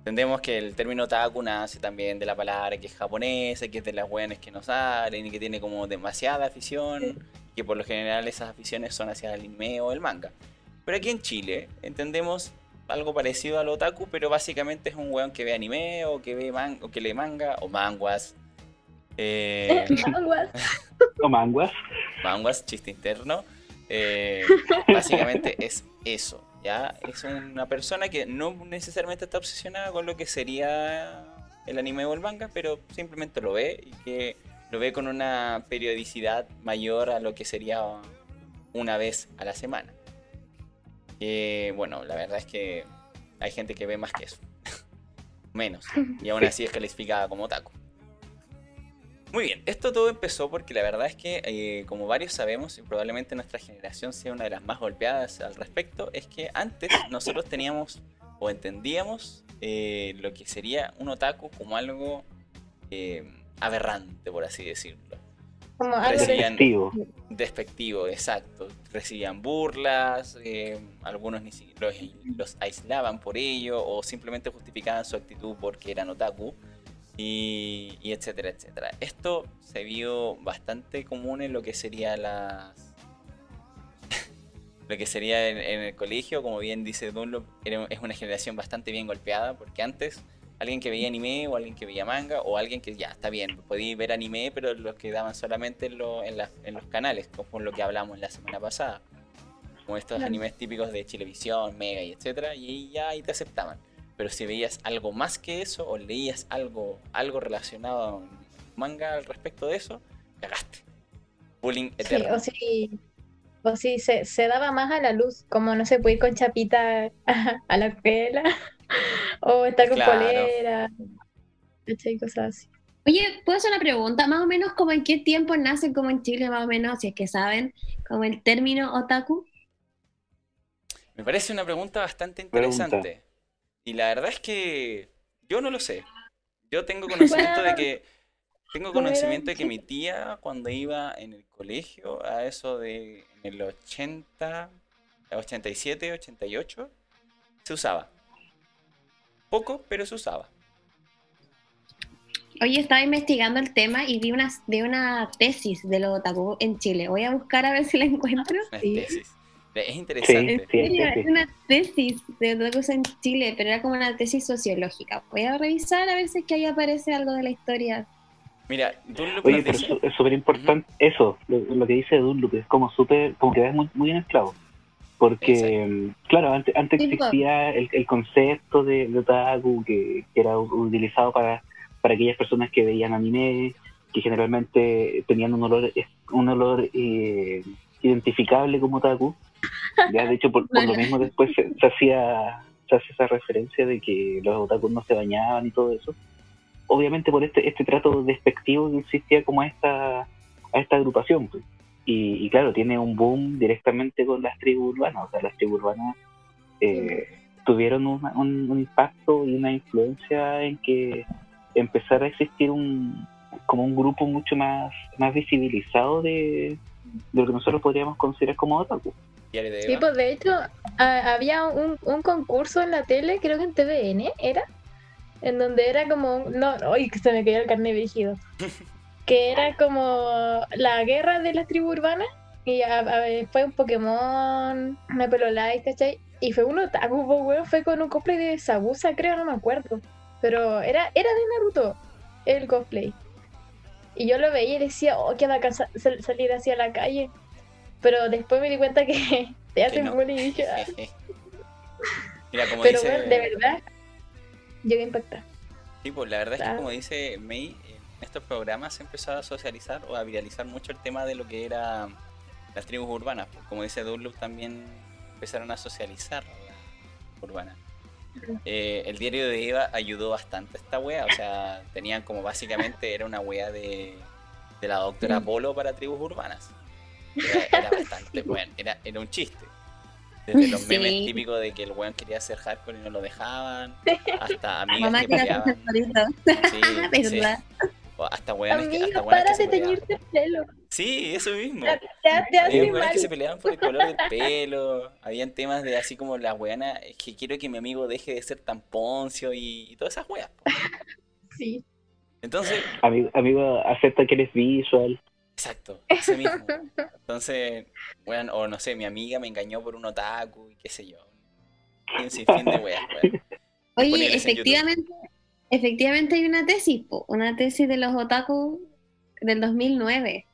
Entendemos que el término otaku nace también de la palabra que es japonesa, que es de las buenas que nos salen y que tiene como demasiada afición, que por lo general esas aficiones son hacia el anime o el manga. Pero aquí en Chile entendemos algo parecido al otaku, pero básicamente es un weón que ve anime o que ve man o que lee manga o manguas. Eh, manguas. o manguas. Manguas, chiste interno. Eh, básicamente es eso. ¿Ya? Es una persona que no necesariamente está obsesionada con lo que sería el anime o el manga, pero simplemente lo ve y que lo ve con una periodicidad mayor a lo que sería una vez a la semana. bueno, la verdad es que hay gente que ve más que eso. Menos. Y aún así es calificada como taco. Muy bien, esto todo empezó porque la verdad es que, eh, como varios sabemos, y probablemente nuestra generación sea una de las más golpeadas al respecto, es que antes nosotros teníamos o entendíamos eh, lo que sería un otaku como algo eh, aberrante, por así decirlo. Como algo despectivo. Despectivo, exacto. Recibían burlas, algunos ni los, los aislaban por ello o simplemente justificaban su actitud porque eran otaku y, etcétera, etcétera. Esto se vio bastante común en lo que sería las... lo que sería en, el colegio, como bien dice Dunlop, es una generación bastante bien golpeada, porque antes alguien que veía anime o alguien que veía manga o alguien que ya está bien, podía ver anime, pero los que daban solamente en, los canales, como lo que hablamos la semana pasada, como estos animes típicos de Chilevisión, Mega y etcétera, y ya ahí te aceptaban. Pero si veías algo más que eso o leías algo, algo relacionado a un manga al respecto de eso, cagaste. Bullying eterno. Sí, o si, se, daba más a la luz, como no se puede ir con chapita a, la escuela o estar con polera, y cosas así. Oye, ¿puedo hacer una pregunta? Más o menos, como en qué tiempo nace, como en Chile, más o menos, si es que saben, como el término otaku? Me parece una pregunta bastante interesante. Y la verdad es que yo no lo sé. Yo tengo conocimiento de que tengo conocimiento de que mi tía cuando iba en el colegio a eso de en el 80, 87, 88 se usaba. Poco, pero se usaba. Oye, estaba investigando el tema y vi una, vi una tesis de los otaku en Chile. Voy a buscar a ver si la encuentro. Una tesis. Es interesante. es una tesis de otra cosa en Chile, pero era como una tesis sociológica. Voy a revisar a ver si es que ahí aparece algo de la historia. Mira, Dunlop Oye, pero es súper importante eso, lo, que dice Dunlop, es como súper, como que ves muy, muy en el clavo. Porque, claro, antes, antes pues. existía el, el, concepto de, de otaku que, que, era utilizado para, para aquellas personas que veían anime, que generalmente tenían un olor, un olor eh, identificable como otaku ya, de hecho, por, lo mismo después se, hacía se hace esa referencia de que los otakus no se bañaban y todo eso. Obviamente por este este trato despectivo que existía como a esta, a esta agrupación. Pues. Y, claro, tiene un boom directamente con las tribus urbanas. O sea, las tribus urbanas eh, tuvieron un, impacto y una influencia en que empezara a existir un como un grupo mucho más, más visibilizado de, de lo que nosotros podríamos considerar como otaku. Sí, pues de hecho había un, un, concurso en la tele, creo que en TVN era, en donde era como, no, que se me cayó el carne vigido, que era como la guerra de las tribus urbanas y fue un Pokémon, una Pelolite, ¿cachai? Y fue un otaku, weón, fue con un cosplay de Sabusa, creo, no me acuerdo. Pero era, era de Naruto, el cosplay. Y yo lo veía y decía, oh, qué bacán salir hacia la calle. Pero después me di cuenta que te hacen bullying y dije, ah". Pero bueno, de verdad, llegué a impactar. Sí, pues la verdad es que como dice May, en estos programas se empezó a socializar o a viralizar mucho el tema de lo que era las tribus urbanas. Pues, como dice Dunlop, también empezaron a socializar la urbana. Eh, el diario de Eva ayudó bastante a esta wea, o sea, tenían como básicamente era una wea de, de la doctora. Polo para tribus urbanas. Era, bastante bueno, era, era un chiste. Desde los memes típicos de que el weón quería hacer hardcore y no lo dejaban, hasta amigas que peleaban. Sí, sí. hasta weones que, hasta para de teñirte el pelo. Sí, eso mismo. Había weones que se peleaban por el color del pelo. Habían temas de así como la weana, es que quiero que mi amigo deje de ser tan poncio y, y todas esas weas. Sí. Entonces. Amigo, amigo, acepta que eres visual. Exacto, ese mismo. Entonces, bueno, o no sé, mi amiga me engañó por un otaku y qué sé yo. Un sinfín de weas, Oye, efectivamente, efectivamente hay una tesis, una tesis de los otaku del 2009.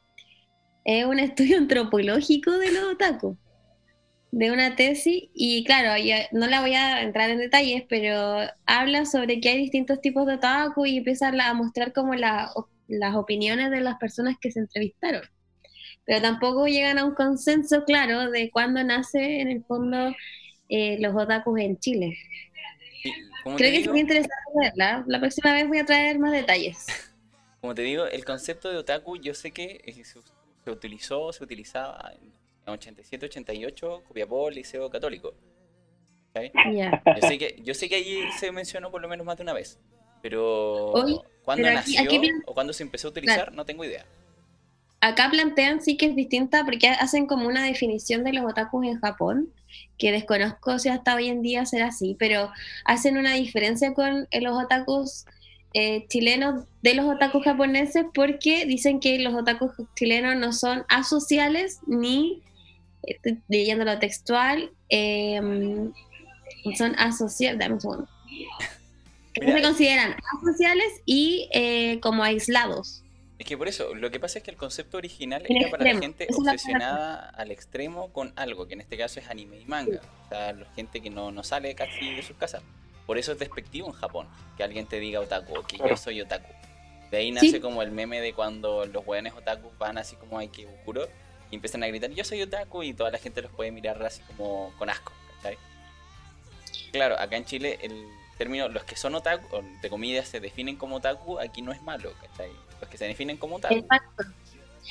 Es un estudio antropológico de los otaku. De una tesis, y claro, no la voy a entrar en detalles, pero habla sobre que hay distintos tipos de otaku y empieza a mostrar como la las opiniones de las personas que se entrevistaron. Pero tampoco llegan a un consenso claro de cuándo nace en el fondo eh, los otakus en Chile. Creo que es muy interesante verla. La próxima vez voy a traer más detalles. como te digo, el concepto de otaku yo sé que se, utilizó, se utilizaba en 87, 88, Copiapó, Liceo Católico. Yo, sé que, yo sé que allí se mencionó por lo menos más de una vez, pero cuando nació o cuando se empezó a utilizar no tengo idea. Acá plantean sí que es distinta porque hacen como una definición de los otakus en Japón, que desconozco si hasta hoy en día será así, pero hacen una diferencia con los otakus eh, chilenos de los otakus japoneses porque dicen que los otakus chilenos no son asociales ni, estoy leyendo lo textual, em, son asociales, dame un segundo. Se consideran asociales y eh, como aislados. Es que por eso, lo que pasa es que el concepto original era para la gente obsesionada al extremo con algo, que en este caso es anime y manga. O sea, la gente que no, no sale casi de sus casas. Por eso es despectivo en Japón, que alguien te diga otaku, o que yo soy otaku. De ahí nace como el meme de cuando los weones otaku van así como hay que oscuro y empiezan a gritar, yo soy otaku, y toda la gente los puede mirar así como con asco, ¿cachai? Claro, acá en Chile el término, los que son otaku, de comillas, se definen como otaku, aquí no es malo, ¿cachai? Los que se definen como otaku. Exacto.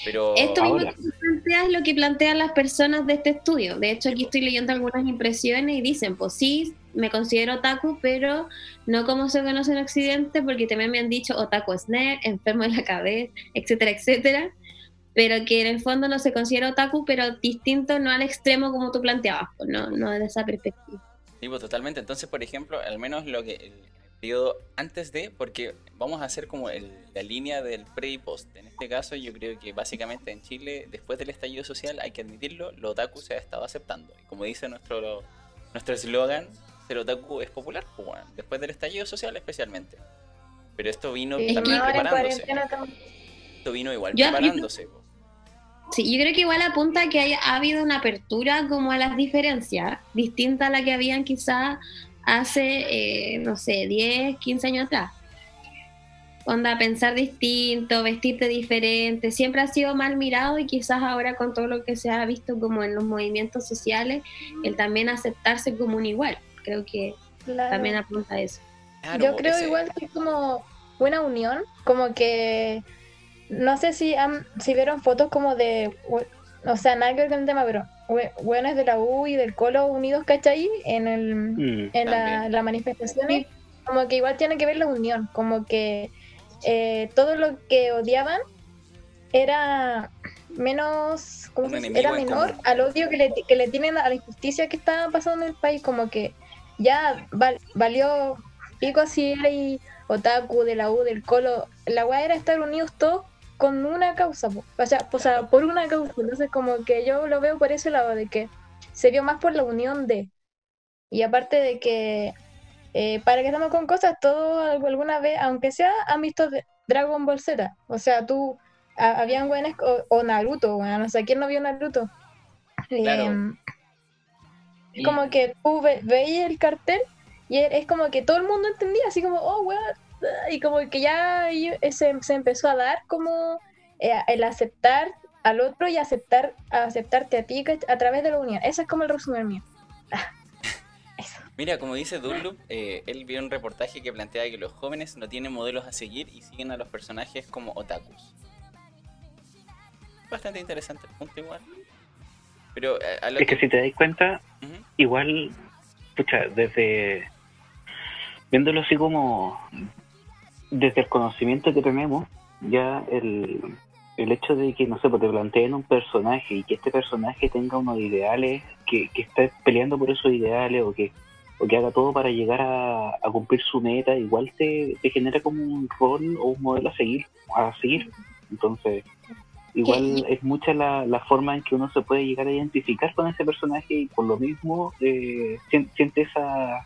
Pero Esto mismo que planteas es lo que plantean las personas de este estudio. De hecho, aquí estoy leyendo algunas impresiones y dicen, pues sí, me considero otaku, pero no como se conoce en Occidente, porque también me han dicho otaku es nerd, enfermo de la cabeza, etcétera, etcétera. Pero que en el fondo no se considera otaku, pero distinto, no al extremo como tú planteabas, pues, no, no desde esa perspectiva. Sí, pues totalmente. Entonces, por ejemplo, al menos lo que periodo antes de, porque vamos a hacer como la línea del pre y post. En este caso, yo creo que básicamente en Chile, después del estallido social, hay que admitirlo, lo otaku se ha estado aceptando. Y como dice nuestro nuestro eslogan, ser otaku es popular, pues, después del estallido social especialmente. Pero esto vino también preparándose. Esto vino igual preparándose. Sí, yo creo que igual apunta que haya, ha habido una apertura como a las diferencias, distinta a la que habían quizás hace, eh, no sé, 10, 15 años atrás. Onda, pensar distinto, vestirte diferente, siempre ha sido mal mirado y quizás ahora con todo lo que se ha visto como en los movimientos sociales, el también aceptarse como un igual. Creo que también apunta a eso. Yo creo igual que es como buena unión, como que no sé si han, si vieron fotos como de, o sea, nada que ver con el tema, pero buenos de la U y del Colo unidos, ¿cachai? En, el, mm, en la, la, manifestación, como que igual tiene que ver la unión, como que eh, todo lo que odiaban era menos, ¿cómo se Era menor al odio que le, que le tienen a la injusticia que está pasando en el país, como que ya valió pico así hay otaku de la U, del Colo, la weá era estar unidos todos con una causa, o sea, o sea, por una causa. Entonces, como que yo lo veo por ese lado, de que se vio más por la unión de. Y aparte de que, eh, para que estamos con cosas, todos alguna vez, aunque sea, han visto Dragon Ball Z. O sea, tú, habían buenas, o, Naruto, bueno, no sé quién no vio Naruto. Em, como que tú veías el cartel y es como que todo el mundo entendía, así como, oh, weón, y como que ya se, se empezó a dar como eh, el aceptar al otro y aceptar aceptarte a ti a través de la unión. Eso es como el resumen mío. Mira, como dice Dunloop, eh, él vio un reportaje que plantea que los jóvenes no tienen modelos a seguir y siguen a los personajes como otakus. Bastante interesante el punto igual. Pero eh, es que... si te das cuenta, igual, pucha, desde viéndolo así como desde el conocimiento que tenemos, ya el, el hecho de que, no sé, pues te planteen un personaje y que este personaje tenga unos ideales, que, que esté peleando por esos ideales o que, o que haga todo para llegar a, a cumplir su meta, igual te, te, genera como un rol o un modelo a seguir. A seguir. Entonces, igual es mucha la, la forma en que uno se puede llegar a identificar con ese personaje y por lo mismo eh, siente esa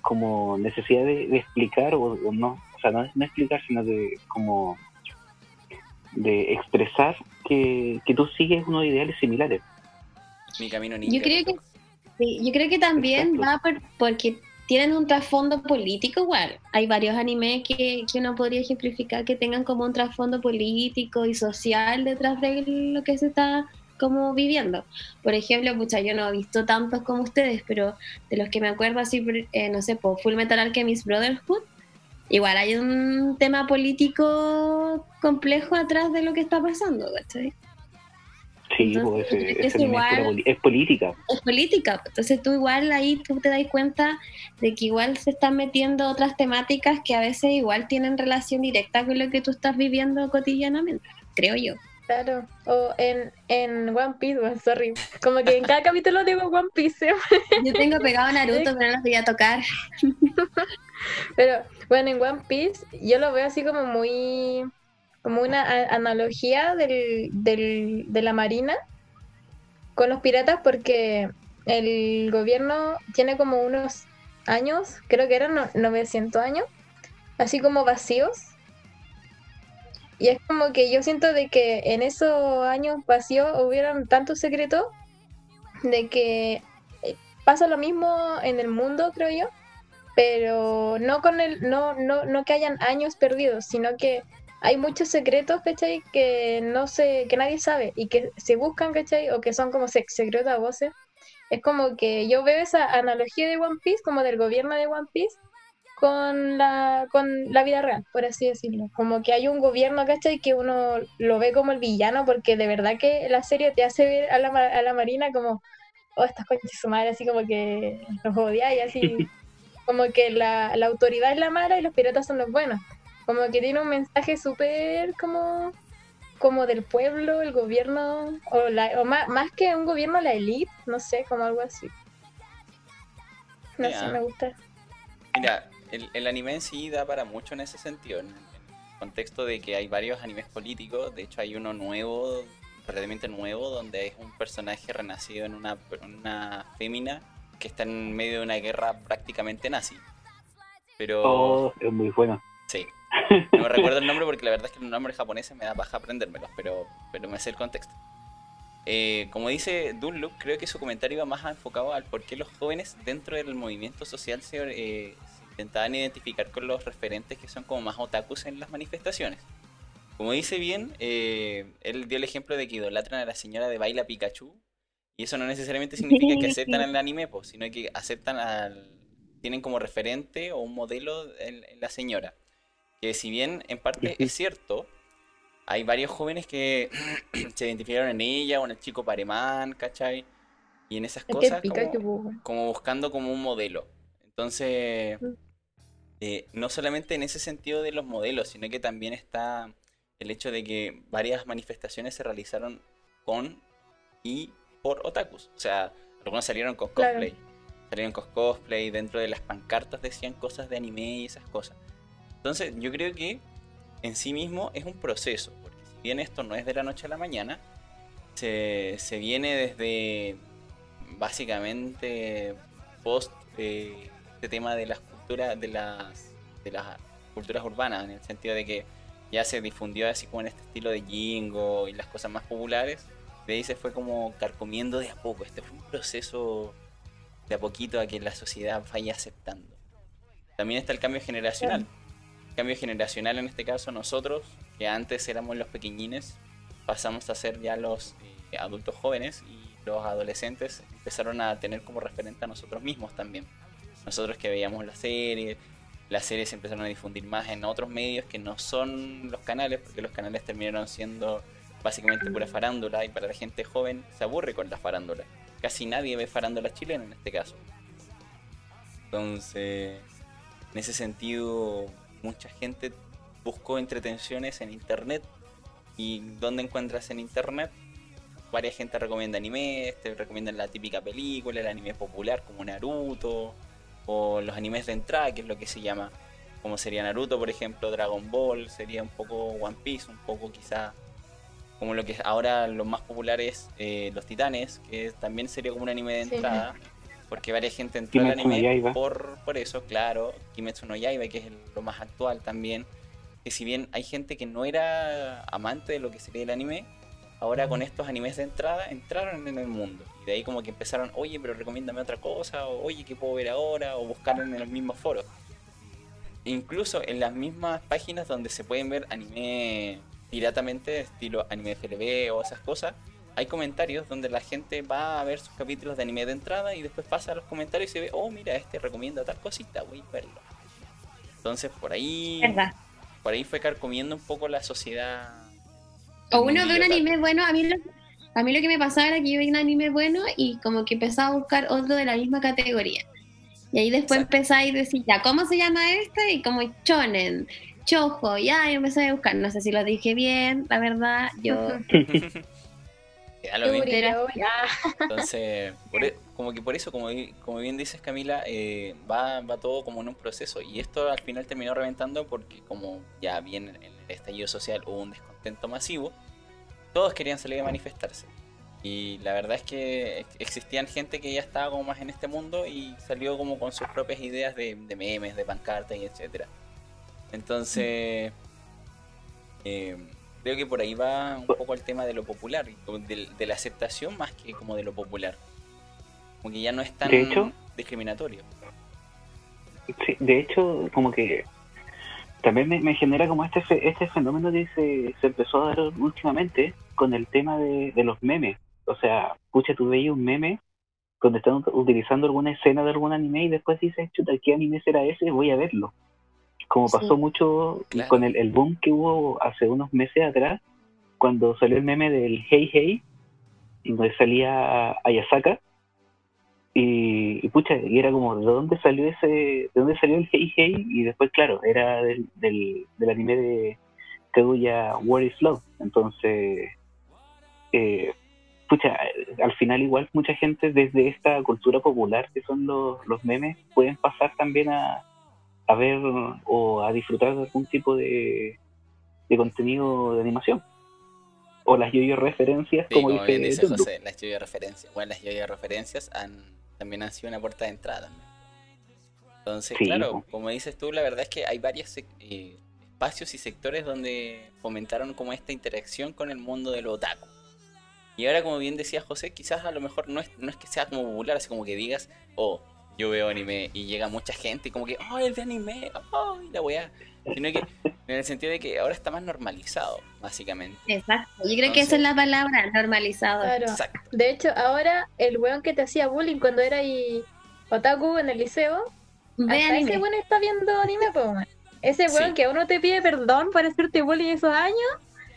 como necesidad de, explicar o no sea, no es no explicar, sino de como de expresar que, tú sigues unos ideales similares. Mi camino Yo creo que, yo creo que también va por, porque tienen un trasfondo político igual. Hay varios animes que, que uno podría ejemplificar que tengan como un trasfondo político y social detrás de lo que se está como viviendo. Por ejemplo, pucha, yo no he visto tantos como ustedes, pero de los que me acuerdo así, eh, no sé, por Full Metal Alchemist Brotherhood, igual hay un tema político complejo atrás de lo que está pasando, ¿cachai? Sí, pues, es, igual, es, política. Es política. Entonces tú igual ahí tú te das cuenta de que igual se están metiendo otras temáticas que a veces igual tienen relación directa con lo que tú estás viviendo cotidianamente, creo yo. Claro, o en, en One Piece, sorry. Como que en cada capítulo digo One Piece. Yo tengo pegado a Naruto, pero no los voy a tocar. Pero bueno, en One Piece yo lo veo así como muy como una analogía del, del, de la marina con los piratas porque el gobierno tiene como unos años, creo que eran 900 años, así como vacíos. Y es como que yo siento de que en esos años vacíos hubieran tantos secretos de que eh, pasa lo mismo en el mundo, creo yo, pero no con el no no no que hayan años perdidos, sino que hay muchos secretos, ¿cachai? Que no sé, que nadie sabe y que se buscan, ¿cachai? O que son como secretos a voces. Es como que yo veo esa analogía de One Piece, como del gobierno de One Piece, con la, con la vida real, por así decirlo. Como que hay un gobierno, ¿cachai? Que uno lo ve como el villano, porque de verdad que la serie te hace ver a la, a la Marina como, oh, estas conchas su madre, así como que los odia y así. como que la, la autoridad es la mala y los piratas son los buenos. Como que tiene un mensaje súper como, como del pueblo, el gobierno, o, la, o más, más, que un gobierno, la élite, no sé, como algo así. No sé, me gusta. Mira, el, el, anime en sí da para mucho en ese sentido, en, el contexto de que hay varios animes políticos, de hecho hay uno nuevo, relativamente nuevo, donde es un personaje renacido en una, una fémina que está en medio de una guerra prácticamente nazi. Pero... Oh, es muy bueno. Sí, no recuerdo el nombre porque la verdad es que los nombres japoneses me da baja aprendérmelos, pero, pero me sé el contexto. Eh, como dice Dunlop, creo que su comentario iba más enfocado al por qué los jóvenes dentro del movimiento social eh, se, intentaban identificar con los referentes que son como más otakus en las manifestaciones. Como dice bien, eh, él dio el ejemplo de que idolatran a la señora de Baila Pikachu, y eso no necesariamente significa que aceptan al anime, sino que aceptan al. tienen como referente o un modelo en la señora que si bien en parte es cierto, hay varios jóvenes que se identificaron en ella o en el chico Paremán, ¿cachai? Y en esas cosas como, buscando como un modelo. Entonces, eh, no solamente en ese sentido de los modelos, sino que también está el hecho de que varias manifestaciones se realizaron con y por otakus. O sea, algunos salieron con cosplay. Salieron con cosplay, dentro de las pancartas decían cosas de anime y esas cosas. Entonces, yo creo que en sí mismo es un proceso, porque si bien esto no es de la noche a la mañana, se, viene desde básicamente post eh, este tema de las culturas, de las, de las culturas urbanas, en el sentido de que ya se difundió así como en este estilo de jingo y las cosas más populares. De ahí se fue como carcomiendo de a poco. Este fue un proceso de a poquito a que la sociedad vaya aceptando. También está el cambio generacional cambio generacional en este caso nosotros, que antes éramos los pequeñines, pasamos a ser ya los eh, adultos jóvenes y los adolescentes empezaron a tener como referente a nosotros mismos también. Nosotros que veíamos la serie, las series se empezaron a difundir más en otros medios que no son los canales, porque los canales terminaron siendo básicamente pura farándula y para la gente joven se aburre con la farándula. Casi nadie ve farándula chilena en este caso. Entonces, en ese sentido, mucha gente buscó entretenciones en internet. ¿Y dónde encuentras en internet? Varias gente recomienda anime, te recomiendan la típica película, el anime popular como Naruto, o los animes de entrada, que es lo que se llama, como sería Naruto, por ejemplo, Dragon Ball, sería un poco One Piece, un poco quizá como lo que ahora lo más popular es eh, Los Titanes, que también sería como un anime de entrada. Porque varias gente entró al anime por, por eso, claro. Kimetsu no Yaiba, que es lo más actual también. Que si bien hay gente que no era amante de lo que sería el anime, ahora con estos animes de entrada entraron en el mundo. Y de ahí como que empezaron, oye, pero recomiéndame otra cosa, o oye, ¿qué puedo ver ahora? O buscaron en los mismos foros. Incluso en las mismas páginas donde se pueden ver anime piratamente, estilo anime FLB o esas cosas, hay comentarios donde la gente va a ver sus capítulos de anime de entrada y después pasa a los comentarios y ve, oh, mira, este recomienda tal cosita, voy a verlo. Entonces, por ahí. por ahí fue carcomiendo un poco la sociedad. O uno ve un anime bueno, a mí lo, a mí lo que me pasaba era que yo veía un anime bueno y como que empezaba a buscar otro de la misma categoría. Y ahí después empezaba a decir, ya, ¿cómo se llama este? Y como chonen, chojo, ya, y empecé a buscar. No sé si lo dije bien, la verdad, yo... Entonces, e, como que por eso, como, como bien dices Camila, eh, va, va todo como en un proceso. Y esto al final terminó reventando porque como ya bien en el estallido social hubo un descontento masivo, todos querían salir a manifestarse. Y la verdad es que existían gente que ya estaba como más en este mundo y salió como con sus propias ideas de, memes, de pancartas y etcétera. Entonces, eh, creo que por ahí va un poco el tema de lo popular, de, la aceptación más que como de lo popular. Como que ya no es tan discriminatorio. Sí, de hecho, como que también me, genera como este este fenómeno que se, se empezó a dar últimamente con el tema de, de los memes o sea, pucha, tú veías un meme donde están utilizando alguna escena de algún anime y después dices, chuta, ¿qué anime será ese? Voy a verlo. Como pasó mucho con el, boom que hubo hace unos meses atrás, cuando salió el meme del Hey Hey, y donde salía Ayasaka, y, y, pucha, y era como, ¿de dónde salió ese, de dónde salió el Hey Hey? Y después, claro, era del, del, del anime de Kaguya War is Love. Entonces, eh, escucha, al final igual mucha gente desde esta cultura popular que son los, los memes pueden pasar también a, a ver o a disfrutar de algún tipo de, de contenido de animación. O las yo-yo referencias, como, dice, José, las yo-yo referencias. Bueno, las yo-yo referencias han, también han sido una puerta de entrada. Entonces, claro, como dices tú, la verdad es que hay varios eh, espacios y sectores donde fomentaron como esta interacción con el mundo del otaku. Y ahora, como bien decía José, quizás a lo mejor no es, no es que sea como popular, así como que digas, oh, yo veo anime y llega mucha gente y como que, oh, el de anime, oh, y la weá. Sino que en el sentido de que ahora está más normalizado, básicamente. Exacto, yo creo que esa es la palabra, normalizado. Exacto. De hecho, ahora el weón que te hacía bullying cuando era ahí otaku en el liceo, ese weón está viendo anime, pues, Ese weón que uno te pide perdón por hacerte bullying esos años,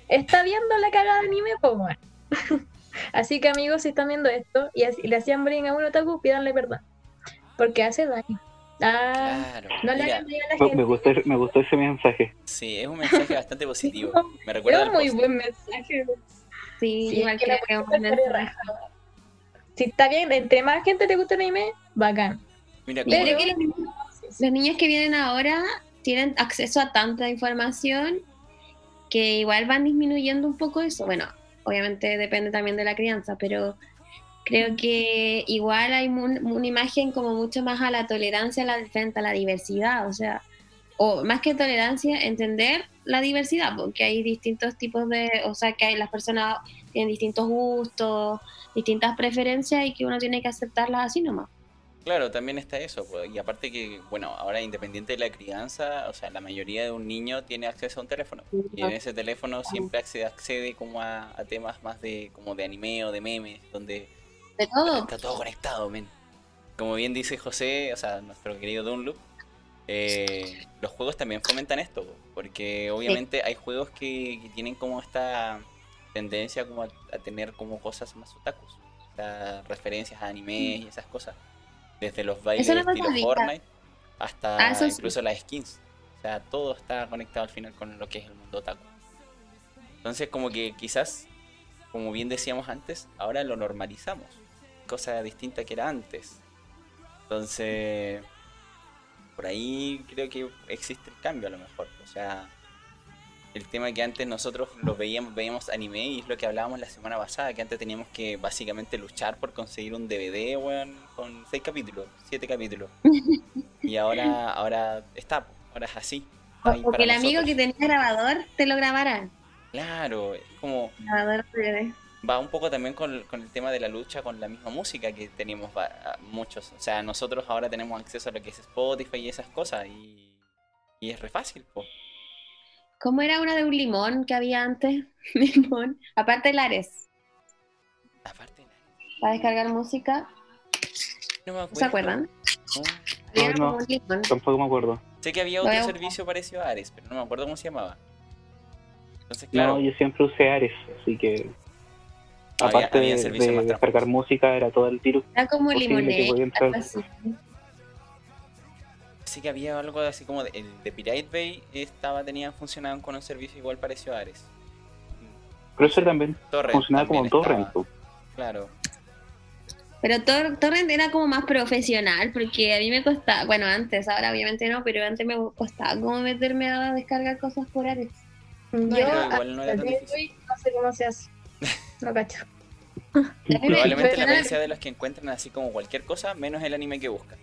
está viendo la cagada de anime, pues, Así que amigos, si están viendo esto y, le hacían bullying a un otaku, pídanle perdón. Porque hace daño. Ah, no le a la gente. Me gustó, me gustó ese mensaje. Sí, es un mensaje bastante positivo. Me recuerda es un muy buen mensaje. Sí, igual que, que un mensaje. Si está bien, entre más gente te gusta el anime, bacán. Mira, Pero que los niños que vienen ahora tienen acceso a tanta información que igual van disminuyendo un poco eso. Bueno, obviamente depende también de la crianza, pero creo que igual hay una imagen como mucho más a la tolerancia a la, frente a la diversidad, o sea, o más que tolerancia, entender la diversidad, porque hay distintos tipos de, o sea, que hay, las personas tienen distintos gustos, distintas preferencias y que uno tiene que aceptarlas así nomás. Claro, también está eso. Pues, y aparte que, bueno, ahora independiente de la crianza, o sea, la mayoría de un niño tiene acceso a un teléfono. Y en ese teléfono siempre accede, accede como a, temas más de como de anime o de memes, donde está todo conectado, men. Como bien dice José, o sea, nuestro querido Dunloop, eh, los juegos también fomentan esto, porque obviamente hay juegos que, tienen como esta tendencia como a, tener como cosas más otakus, o sea, referencias a anime y esas cosas. Desde los bailes estilo Fortnite hasta ah, incluso las skins. O sea, todo está conectado al final con lo que es el mundo otaku. Entonces, como que quizás, como bien decíamos antes, ahora lo normalizamos. Cosa distinta que era antes. Entonces, por ahí creo que existe el cambio a lo mejor. O sea, el tema que antes nosotros lo veíamos, veíamos anime y es lo que hablábamos la semana pasada, que antes teníamos que básicamente luchar por conseguir un DVD, weón, con seis capítulos, siete capítulos. y ahora, ahora está, ahora es así. Porque el amigo que tenía grabador te lo grabará. Claro, es como... Grabador DVD. Va un poco también con, el tema de la lucha con la misma música que teníamos muchos. O sea, nosotros ahora tenemos acceso a lo que es Spotify y esas cosas y, y es re fácil. ¿Cómo era una de un limón que había antes? limón. Aparte el Ares. Aparte el Ares. Para descargar música. No me acuerdo. ¿Se acuerdan? no, tampoco me acuerdo. Sé que había otro servicio parecido a Ares, pero no me acuerdo cómo se llamaba. Entonces, claro. No, yo siempre usé Ares, así que. Aparte de, descargar música, era todo el tiro. Era como Limonade. Sí que había algo así como de, el de Pirate Bay estaba, tenía funcionado con un servicio igual parecido a Ares. Pero eso también funcionaba como Torrent. Claro. Pero Torrent era como más profesional, porque a mí me costaba, bueno, antes, ahora obviamente no, pero antes me costaba como meterme a descargar cosas por Ares. Yo igual no, era tan difícil. no sé cómo se hace. No cacho. Probablemente la mayoría de los que encuentran así como cualquier cosa, menos el anime que buscan.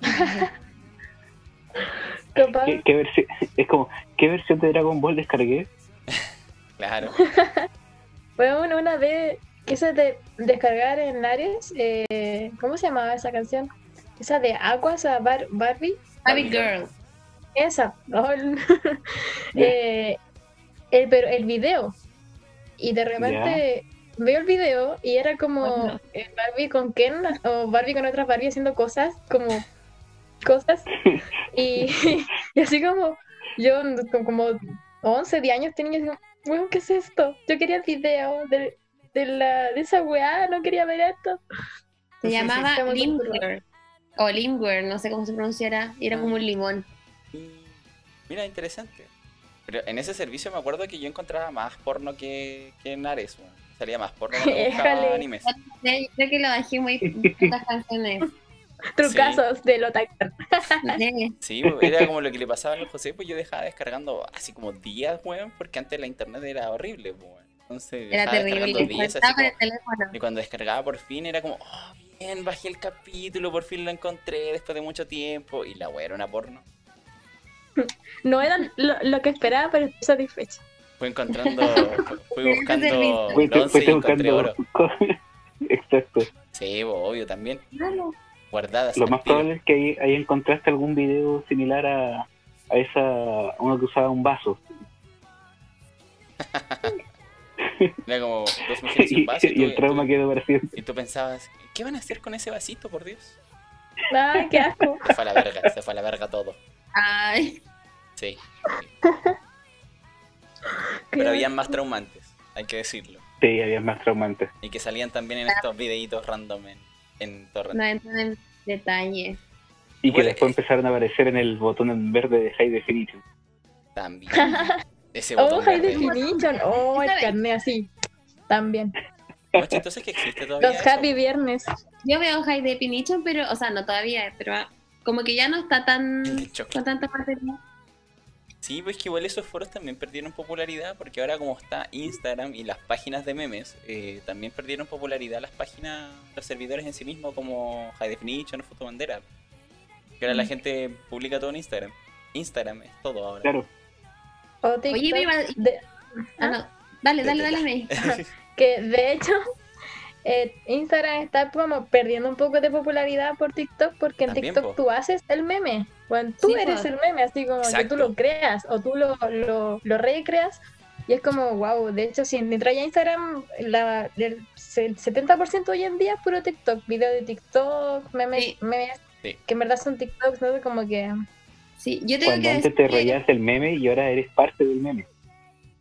¿Qué, qué versión, es como, ¿qué versión de Dragon Ball descargué? claro. Bueno, una vez quise de descargar en Ares, eh, ¿cómo se llamaba esa canción? Esa de Aguas a Barbie. Barbie Girl. Esa. eh, el, pero el video. Y de repente veo el video y era como Barbie con Ken o Barbie con otras Barbie haciendo cosas, como cosas. y, así como yo, como 11, 10 años tenía, y bueno, ¿qué es esto? Yo quería el video de, de, la, de esa weá, no quería ver esto. Se llamaba. O Limware, no sé cómo se pronunciará. Era como un limón. Mira, interesante. Pero en ese servicio me acuerdo que yo encontraba más porno que, que en Ares. Salía más porno buscaba animes. Creo que lo bajé muy pocas canciones. Trucazos de lo Sí, era como lo que le pasaba a José, pues yo dejaba descargando así como días, weón, porque antes la internet era horrible, weón. Entonces, era terrible. Días, y cuando descargaba por fin era como, oh, bien, bajé el capítulo, por fin lo encontré después de mucho tiempo. Y la weá era una porno. No era lo, que esperaba, pero estoy satisfecha. Fui encontrando, fui buscando bronce y encontré oro. Exacto. Sí, obvio también. Guardadas. Lo más probable es que ahí, ahí, encontraste algún video similar a, a esa, uno que usaba un vaso. Era como dos mujeres y un vaso. Y, el trauma quedó parecido. Y tú pensabas, ¿qué van a hacer con ese vasito, por Dios? Ay, qué asco. Se fue a la verga, se fue a la verga todo. Ay. Sí. Pero habían más traumantes, hay que decirlo. Sí, había más traumantes. Y que salían también en estos videitos random en, en Torrent. No entran en detalle. Y que después empezaron a aparecer en el botón en verde de High Definition. También. Ese botón oh, High Definition. Oh, el carnet así. También. Entonces que existe todavía. Los Happy Viernes. Yo veo High Definition, pero, o sea, no todavía, pero como que ya no está tan con tanta batería. Sí, pues que igual esos foros también perdieron popularidad porque ahora como está Instagram y las páginas de memes, eh, también perdieron popularidad las páginas, los servidores en sí mismos como High Definition o Fotobandera. Que ahora la mm. gente publica todo en Instagram. Instagram es todo ahora. Claro. Oye, me iba... de... ah, no. Dale, dale, dale, dale. que de hecho eh, Instagram está como perdiendo un poco de popularidad por TikTok porque en TikTok tú haces el meme. Cuando tú eres el meme, así como que tú lo creas o tú lo, lo, recreas. Y es como, wow, de hecho, si entras a Instagram, la, el 70% hoy en día es puro TikTok, video de TikTok, memes, memes que en verdad son TikToks, ¿no? Como que... Sí, yo tengo Cuando antes te reías el meme y ahora eres parte del meme.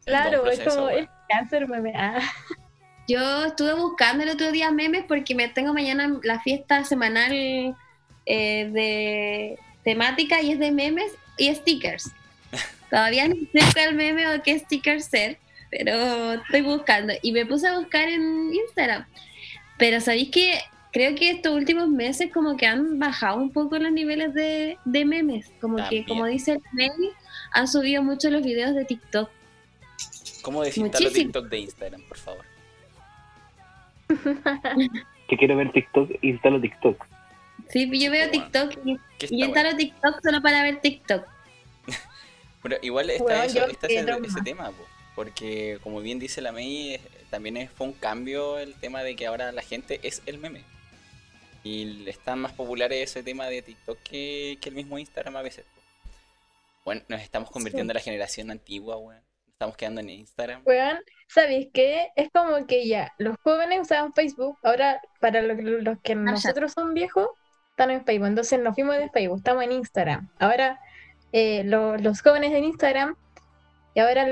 Claro, es como el cáncer meme. Ah. Yo estuve buscando el otro día memes porque me tengo mañana la fiesta semanal eh, de temática y es de memes y stickers. Todavía no sé cuál meme o qué sticker ser, pero estoy buscando. Y me puse a buscar en Instagram. Pero sabéis que creo que estos últimos meses como que han bajado un poco los niveles de, memes. Como que, como dice el meme, han subido mucho los videos de TikTok. ¿Cómo desinstalo TikTok de Instagram, por favor? que quiero ver TikTok, instalo TikTok. Sí, yo veo TikTok y, instalo TikTok solo para ver TikTok. Pero igual está, eso, está ese, tema, porque como bien dice la May, también fue un cambio el tema de que ahora la gente es el meme. Y está más popular ese tema de TikTok que, el mismo Instagram a veces. Bueno, nos estamos convirtiendo en la generación antigua, weón estamos quedando en Instagram. Weón, ¿sabéis qué? Es como que ya, los jóvenes usaban Facebook, ahora para los, que nosotros son viejos, están en Facebook. Entonces nos fuimos de Facebook, estamos en Instagram. Ahora eh, los jóvenes en Instagram y ahora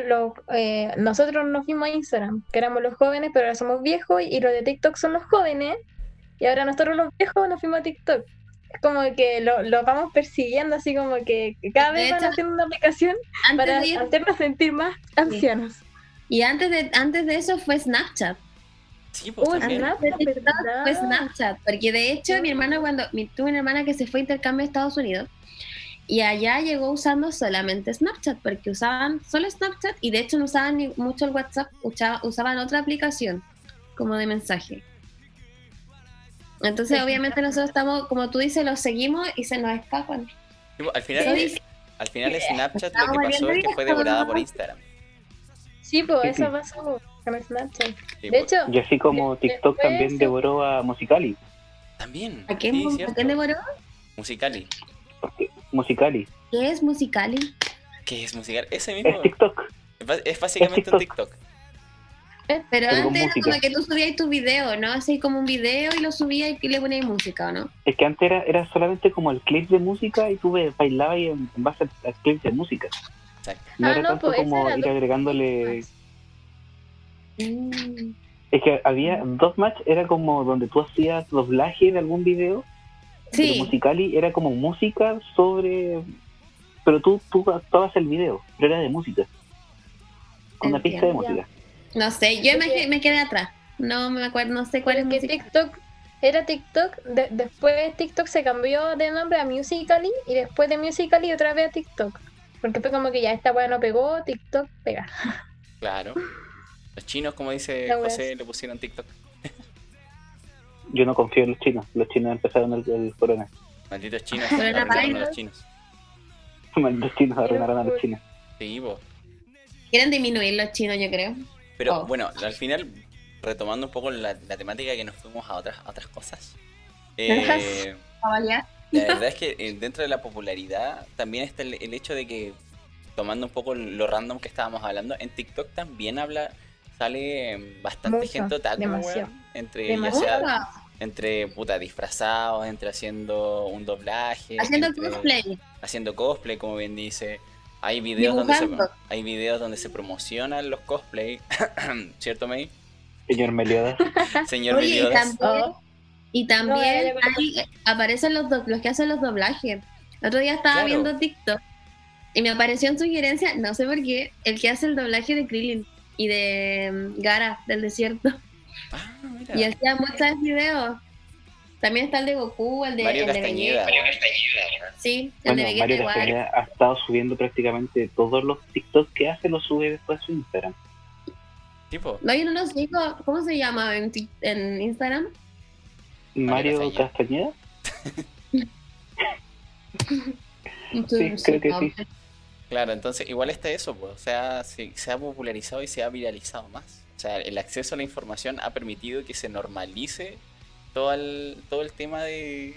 eh, nosotros nos fuimos a Instagram, que éramos los jóvenes, pero ahora somos viejos y los de TikTok son los jóvenes. Y ahora nosotros los viejos nos fuimos a TikTok. Es como que lo, vamos persiguiendo, así como que cada vez van haciendo una aplicación para hacernos sentir más ancianos. Y antes de, antes de eso fue Snapchat. Sí, pues fue Snapchat, porque de hecho mi hermana cuando mi, tuve una hermana que se fue a intercambio a Estados Unidos y allá llegó usando solamente Snapchat, porque usaban solo Snapchat y de hecho no usaban ni mucho el WhatsApp, usaban otra aplicación como de mensaje. Entonces, obviamente, nosotros estamos, como tú dices, los seguimos y se nos escapan. al final, al final Snapchat lo que pasó es que fue devorada por Instagram. Sí, pues eso pasó con Snapchat. de hecho, y así como TikTok también devoró a Musicali. También. ¿A quién, devoró? Musicali. Musicali. ¿Qué es Musicali? ¿Qué es Musicali? Ese mismo. Es TikTok. Es básicamente un TikTok. Pero antes era como que tú subías tu video, ¿no? Así como un video y lo subías y le ponías música, ¿no? Es que antes era, era solamente como el clip de música y tú bailabas en, base al clip de música. No ah, era tanto pues, como ir agregándole... Mm. Es que había dos match, era como donde tú hacías doblaje de algún video. Sí. Musicali era como música sobre... Pero tú, tú actuabas el video, pero era de música. Con una pista de música. No sé, yo me, quedé atrás. No me acuerdo, no sé cuál es. Que TikTok era TikTok, después TikTok se cambió de nombre a Musical.ly y después de Musical.ly otra vez a TikTok. Porque fue como que ya esta weá no pegó, TikTok pega. Claro. Los chinos, como dice José, le pusieron TikTok. Yo no confío en los chinos. Los chinos empezaron el, el corona. Malditos chinos. arruinaron a los chinos. Malditos chinos arruinaron a los chinos. Sí, vos. Quieren disminuir los chinos, yo creo. Pero oh. bueno, al final, retomando un poco la, temática que nos fuimos a otras, otras cosas. Eh, la verdad es que eh, dentro de la popularidad también está el, hecho de que, tomando un poco lo random que estábamos hablando, en TikTok también habla, sale bastante gente otaku, entre entre puta disfrazados, entre haciendo un doblaje, haciendo cosplay, haciendo cosplay, como bien dice, hay videos, donde se, hay videos donde se promocionan los cosplay, ¿cierto, May? Señor Meliodas. Señor Meliodas. Y también, aparecen los, los que hacen los doblajes. El otro día estaba viendo TikTok y me apareció en sugerencia, no sé por qué, el que hace el doblaje de Krillin y de mm, Gara del desierto. Ah, mira. Y hacía muchos videos. También está el de Goku, el de, Mario el Castañeda. De Sí, el de Vegeta Mario Castañeda ha estado subiendo prácticamente todos los TikToks que hace, los sube después a su Instagram. ¿Tipo? No, yo no nos digo, ¿cómo se llama en, en Instagram? Mario, Castañeda. sí, creo que sí. Claro, entonces igual está eso, pues, o sea, se, se ha popularizado y se ha viralizado más. O sea, el acceso a la información ha permitido que se normalice todo el, todo el tema de,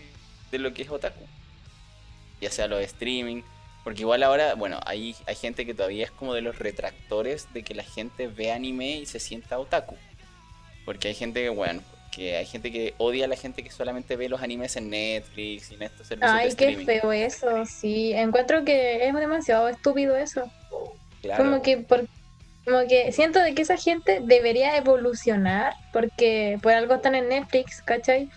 de lo que es otaku. Ya sea lo de streaming, porque igual ahora, bueno, hay, hay gente que todavía es como de los retractores de que la gente ve anime y se sienta otaku. Porque hay gente que, bueno, que hay gente que odia a la gente que solamente ve los animes en Netflix y en estos servicios Ay, qué feo eso, sí. Encuentro que es demasiado estúpido eso. Como que por, como que siento de que esa gente debería evolucionar porque por algo están en Netflix, ¿cachai?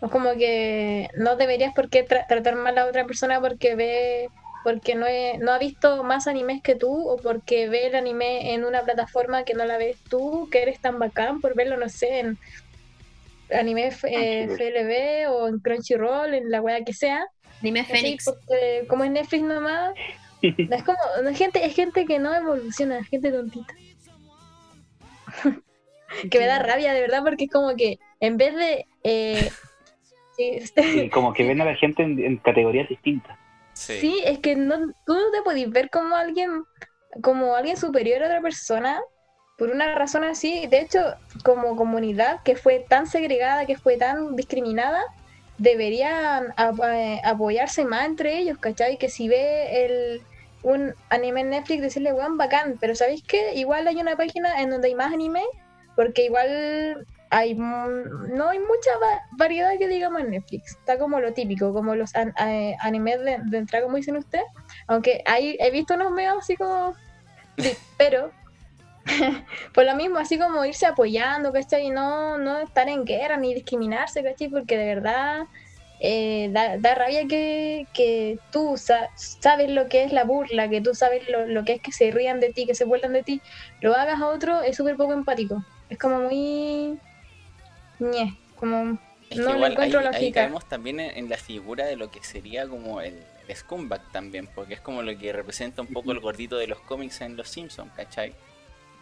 O como que no deberías por qué tratar mal a otra persona porque ve porque no, no ha visto más animes que tú o porque ve el anime en una plataforma que no la ves tú, que eres tan bacán por verlo, no sé, en anime eh, FLB o en Crunchyroll, en la wea que sea. Anime Phoenix. como en Netflix nomás, es como, no, gente, es gente que no evoluciona, es gente tontita. que me da rabia de verdad porque es como que en vez de... Eh, este como que ven a la gente en, categorías distintas. Sí. es que no, tú no te puedes ver como alguien, como alguien superior a otra persona por una razón así. De hecho, como comunidad que fue tan segregada, que fue tan discriminada, deberían eh, apoyarse más entre ellos, ¿cachai? Que si ve el, un anime en Netflix, decirle, weón, bacán, pero ¿sabéis qué? Igual hay una página en donde hay más anime, porque igual hay no hay mucha variedad que digamos en Netflix. Está como lo típico, como los eh, animes de, de, entrada, como dicen ustedes. Aunque hay, he visto unos medios así como... pero por lo mismo, así como irse apoyando, ¿cachai? Y no, no estar en guerra ni discriminarse, ¿cachai? Porque de verdad eh, da, rabia que, que tú sabes lo que es la burla, que tú sabes lo, que es que se rían de ti, que se vuelvan de ti, lo hagas a otro, es súper poco empático. Es como muy... Ñe, como... no encuentro lógica. Ahí caemos también en, la figura de lo que sería como el, el scumbag también, porque es como lo que representa un poco el gordito de los cómics en Los Simpsons, ¿cachai?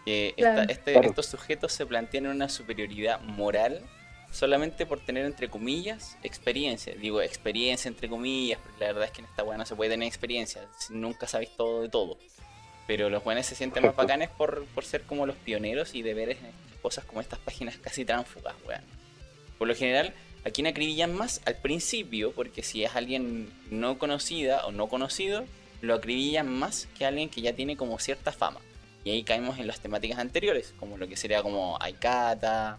Que este, estos sujetos se plantean una superioridad moral solamente por tener, entre comillas, experiencia. Digo, experiencia entre comillas, porque la verdad es que en esta buena no se puede tener experiencia, nunca sabéis todo de todo. Pero los buenos se sienten más bacanes por, por ser como los pioneros y de ver cosas como estas páginas casi tránfugas, weón. Por lo general, ¿a quién acribillan más? Al principio, porque si es alguien no conocida o no conocido, lo acribillan más que alguien que ya tiene como cierta fama. Y ahí caemos en las temáticas anteriores, como lo que sería como Aikata,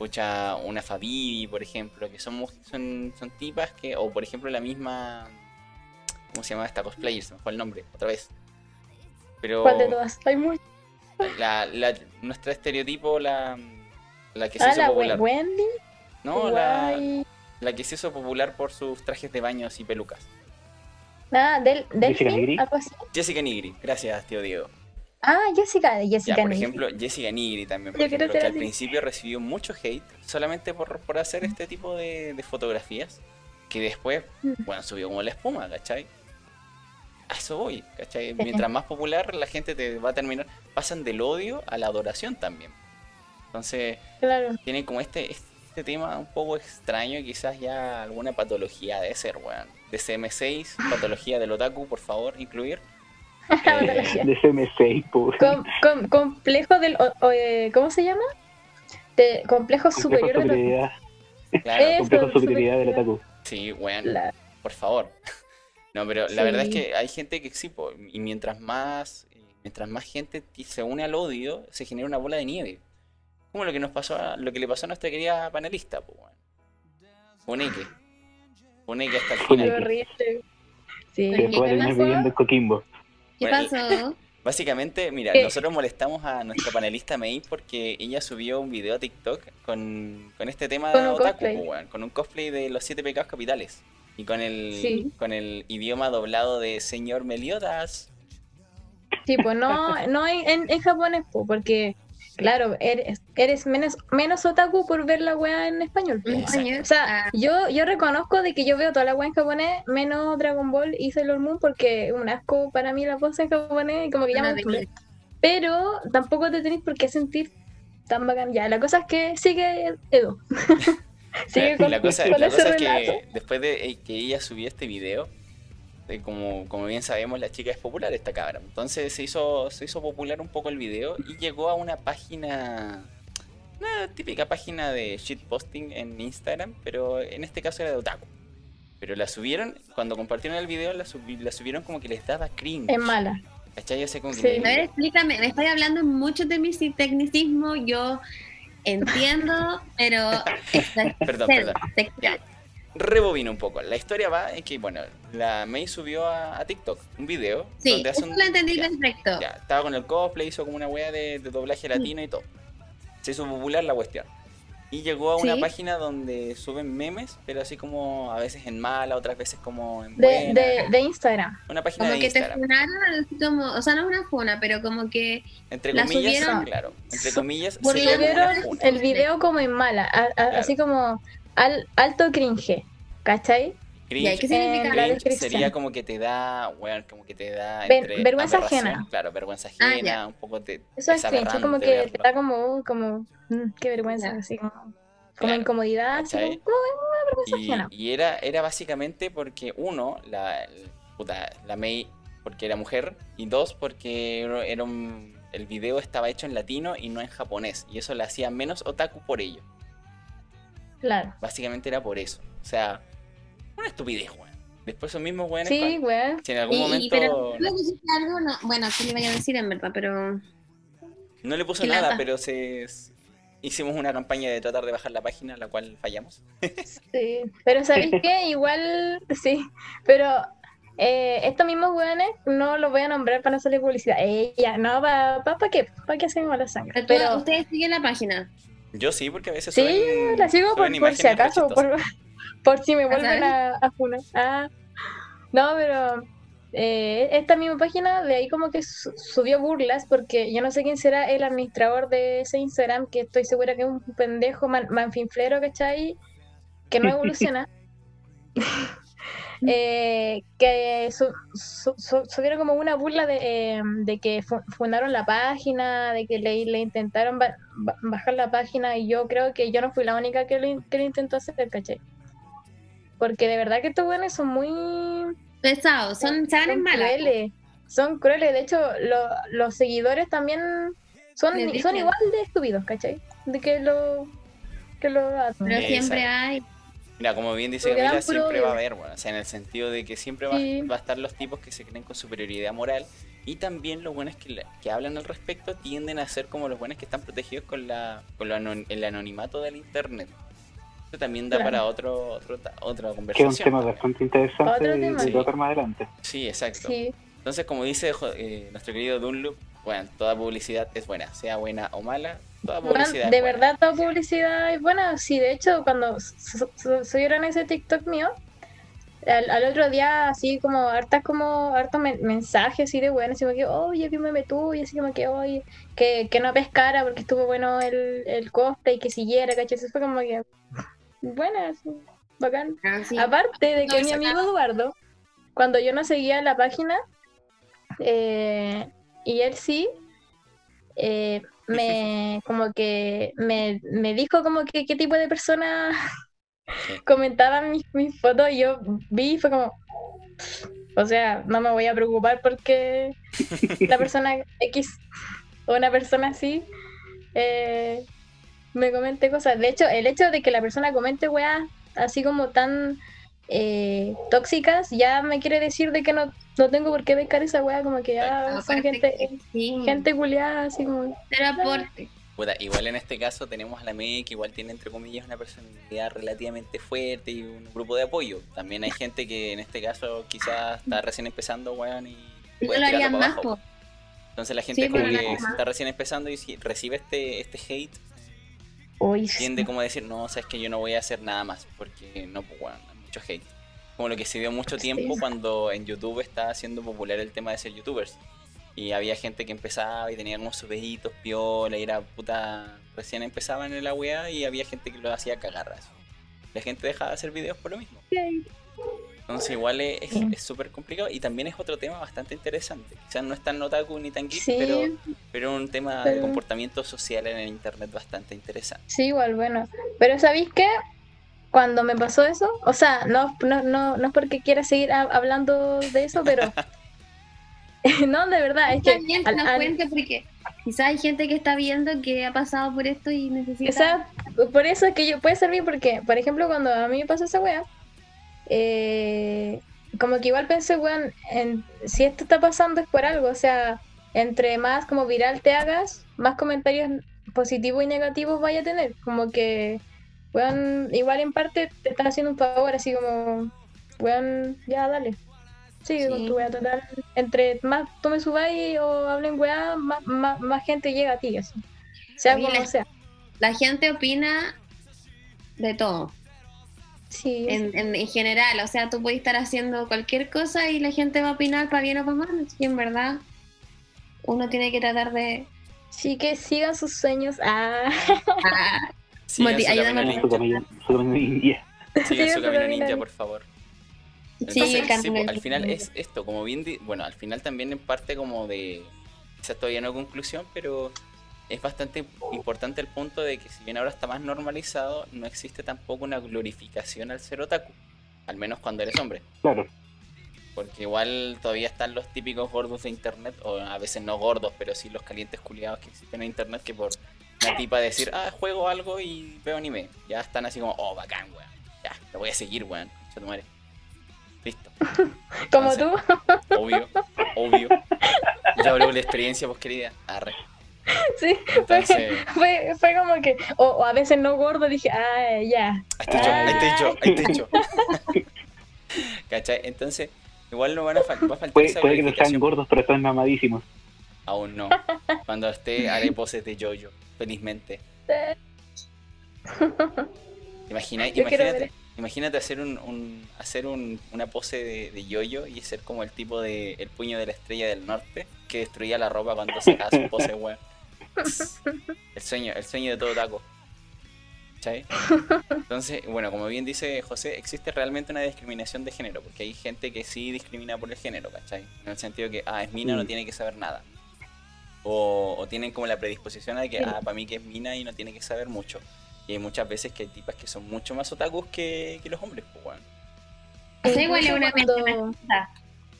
escucha una Fabibi, por ejemplo, que son, son, son tipas que, o por ejemplo la misma, ¿cómo se llama esta cosplayer? Se me fue el nombre, otra vez. Pero, ¿Cuál de todas? Hay muchas. La, la, nuestra estereotipo, la, la que se ah, hizo popular. Wendy. No, la, la que se hizo popular por sus trajes de baños y pelucas. Ah, del, Jessica Nigri. Jessica Nigri, gracias, tío Diego. Ah, Jessica, Jessica ya, por ejemplo, Jessica Nigri también, por ejemplo, que al principio recibió mucho hate solamente por, por hacer este tipo de, fotografías, que después, mm. bueno, subió como la espuma, ¿cachai? A eso voy, ¿cachai? Mientras más popular la gente te va a terminar, pasan del odio a la adoración también. Entonces, claro. tienen como este, este tema un poco extraño, quizás ya alguna patología de ser, weón. De CM6, patología del otaku, por favor, incluir de CM6, complejo del. Eh, ¿Cómo se llama? De, complejo, superior superioridad. de Claro, complejo superioridad del otaku. Sí, bueno, por favor. No, pero la verdad es que hay gente que sí, y mientras más mientras más gente se une al odio, se genera una bola de nieve. Como lo que nos pasó lo que le pasó a nuestra querida panelista, pues bueno. Poneque. Poneque hasta el final. Sí, se puede terminar viviendo Coquimbo. ¿Qué pasó? Básicamente, mira, nosotros molestamos a nuestra panelista May porque ella subió un video a TikTok con, con este tema de otaku, pues, con un cosplay de los siete pecados capitales y con el con el idioma doblado de señor Meliodas. Sí, pues no, no en, en japonés, pues, porque Claro, eres, eres menos, menos otaku por ver la weá en español. O sea, ah. yo, yo reconozco de que yo veo toda la weá en japonés, menos Dragon Ball y Sailor Moon, porque es un asco para mí la voz en japonés y como que me Pero tampoco te tenéis por qué sentir tan bacán. Ya, la cosa es que sigue Edo. sigue con, la cosa, la cosa es que después de que ella subió este video, como, como bien sabemos, la chica es popular esta cabra. Entonces se hizo, se hizo popular un poco el video y llegó a una página, una típica página de shitposting en Instagram, pero en este caso era de Otaku. Pero la subieron, cuando compartieron el video, la, la subieron como que les daba cringe. Es mala. ¿Cachai? Yo sé como sí. A ver, explícame, me estoy hablando mucho de mi tecnicismo, yo entiendo, pero... perdón, perdón rebobino un poco. La historia va en que, bueno, la May subió a, TikTok un video. Sí, donde hace un, lo entendí perfecto. Ya, estaba con el cosplay, hizo como una wea de, doblaje latino y todo. Se hizo popular la cuestión. Y llegó a una página donde suben memes, pero así como a veces en mala, otras veces como en buena. De, de, Instagram. Una página como de que Instagram. te funaron, como, o sea, no es una funa, pero como que. Entre comillas, claro. Entre comillas, porque vieron el video como en mala, así como al, alto cringe, ¿cachai? Cringe, ¿Qué significa Sería como que te da, bueno, como que te da vergüenza ajena. Claro, vergüenza ah, ajena, un poco te Eso es cringe, como que te da como, como, mm, qué vergüenza, así como, como incomodidad, así como, vergüenza y, ajena. Y era, era básicamente porque uno, la, puta, la May, porque era mujer, y dos, porque era un, el video estaba hecho en latino y no en japonés, y eso le hacía menos otaku por ello. Claro. Básicamente era por eso. O sea, una estupidez, weón. Después esos mismos weones. Sí, weón. Si en algún momento. pero, algo, no, bueno, ¿qué le vaya a decir en verdad? Pero. No le puso nada, pero se. hicimos una campaña de tratar de bajar la página, la cual fallamos. sí, pero ¿sabéis qué? Igual, sí, pero eh, estos mismos weones no los voy a nombrar para no salir publicidad. Ella, no, ¿para pa, pa qué? ¿Para qué hacemos la sangre? Pero, ustedes siguen la página. Yo sí, porque a veces Sí, la sigo por, si acaso, por, por, si me vuelven a, a Ah, no, pero eh, esta misma página de ahí como que subió burlas porque yo no sé quién será el administrador de ese Instagram, que estoy segura que es un pendejo manfinflero, ¿cachai? Que no evoluciona. Eh, que subieron como una burla de, em, que fundaron la página, de que le, le intentaron bajar la página y yo creo que yo no fui la única que le, que intentó hacer, ¿cachai? Porque de verdad que estos buenos son muy pesados, son, son crueles. Son crueles, de hecho, los seguidores también son, son igual de estúpidos, ¿cachai? De que lo, que lo Pero siempre hay. Mira, como bien dice Camila, siempre va a haber, bueno, o sea, en el sentido de que siempre va, va, a estar los tipos que se creen con superioridad moral y también los buenos que, que hablan al respecto tienden a ser como los buenos que están protegidos con, la, con el anonimato del internet. También da para otro, otro, otra conversación. Que es un tema bastante interesante y otro más adelante. Sí, exacto. Entonces, como dice eh, nuestro querido Dunloop, bueno, toda publicidad es buena, sea buena o mala, toda publicidad De verdad, toda publicidad es buena. Sí, de hecho, cuando subieron ese TikTok mío, al, otro día, así como hartas como hartos mensajes así de bueno, así como que, oye, que me tú, y así como que, oye, que, que no pescara porque estuvo bueno el, el cosplay, que siguiera, ¿cachai? Eso fue como que, buenas, bacán. Ah, Aparte de que mi amigo Eduardo, cuando yo no seguía la página, eh, y él sí, eh, me como que me, me, dijo como que qué tipo de persona comentaba mis, mis fotos y yo vi y fue como o sea, no me voy a preocupar porque la persona X o una persona así eh, me comente cosas. De hecho, el hecho de que la persona comente weas así como tan eh, tóxicas, ya me quiere decir de que no, no tengo por qué pescar esa wea, como que ya son gente, gente culiada, así como. Pero aporte. igual en este caso tenemos a la MEC, que igual tiene entre comillas una personalidad relativamente fuerte y un grupo de apoyo. También hay gente que en este caso quizás está recién empezando, weón, y. No lo harían más, Entonces la gente que está recién empezando y si recibe este, este hate, tiende como a decir, no, sabes que yo no voy a hacer nada más, porque no, pues bueno, mucho hate. Como lo que se dio mucho tiempo cuando en YouTube estaba haciendo popular el tema de ser youtubers. Y había gente que empezaba y tenía como sus piola, y era puta. Recién empezaban en la weá y había gente que lo hacía cagarras. La gente dejaba de hacer videos por lo mismo. Entonces igual es súper complicado y también es otro tema bastante interesante. Quizás no es tan otaku ni tan geek, pero, pero un tema de comportamiento social en el internet bastante interesante. Sí, igual, bueno. Pero ¿sabéis qué? Cuando me pasó eso, o sea, no, no, no, no es porque quiera seguir hablando de eso, pero... no, de verdad, es que... porque quizás hay gente que está viendo que ha pasado por esto y necesita... por eso es que yo puede servir porque, por ejemplo, cuando a mí me pasó esa wea eh, como que igual pensé, weón, en, si esto está pasando es por algo, o sea, entre más como viral te hagas, más comentarios positivos y negativos vaya a tener, como que, weón, igual en parte te estás haciendo un favor, así como, weón, ya dale. Sí, sí. tu wea total. Entre más tú me subáis o hablen weá, más, más, gente llega a ti, así. Sea como sea. La gente opina de todo. Sí. En, en, general, o sea, tú puedes estar haciendo cualquier cosa y la gente va a opinar para bien o para mal. Y en verdad, uno tiene que tratar de. Sí, que sigan sus sueños. Ah. ah. Ayúdame su camino, su ninja. Sigan su camino ninja, por favor. sí, pues, al final es esto, como bien, bueno, al final también en parte como de, quizás todavía no conclusión, pero es bastante importante el punto de que si bien ahora está más normalizado, no existe tampoco una glorificación al ser otaku. Al menos cuando eres hombre. Claro. Porque igual todavía están los típicos gordos de internet, o a veces no gordos, pero sí los calientes culiados que existen en internet, que por una tipa decir, ah, juego algo y veo anime, ya están así como, oh, bacán, weón. Ya, lo voy a seguir, weón. Ya tu madre. Listo. Como tú. Obvio, obvio. Ya hablé de experiencia, pues querida. Arre. Sí, fue, fue, como que, o, a veces no gordo, dije, ah, ya. Ahí te hecho, ahí te hecho, ¿Cachai? Entonces, igual no van a, va a faltar puede, puede que no sean gordos, pero están mamadísimos. Aún no. Cuando esté, haré poses de yoyo, felizmente. Imagina, imagínate, imagínate hacer un, hacer una pose de, de yoyo y ser como el tipo de el puño de la estrella del norte que destruía la ropa cuando sacaba su pose, weón. El sueño, el sueño de todo taco. ¿Cachai? Entonces, bueno, como bien dice José, existe realmente una discriminación de género, porque hay gente que sí discrimina por el género, ¿cachai? En el sentido que, ah, es mina, no mm. tiene que saber nada. O, tienen como la predisposición a que, ah, para mí que es mina y no tiene que saber mucho. Y hay muchas veces que hay tipas que son mucho más otakus que, los hombres, pues, bueno. Eso igual es una cuando...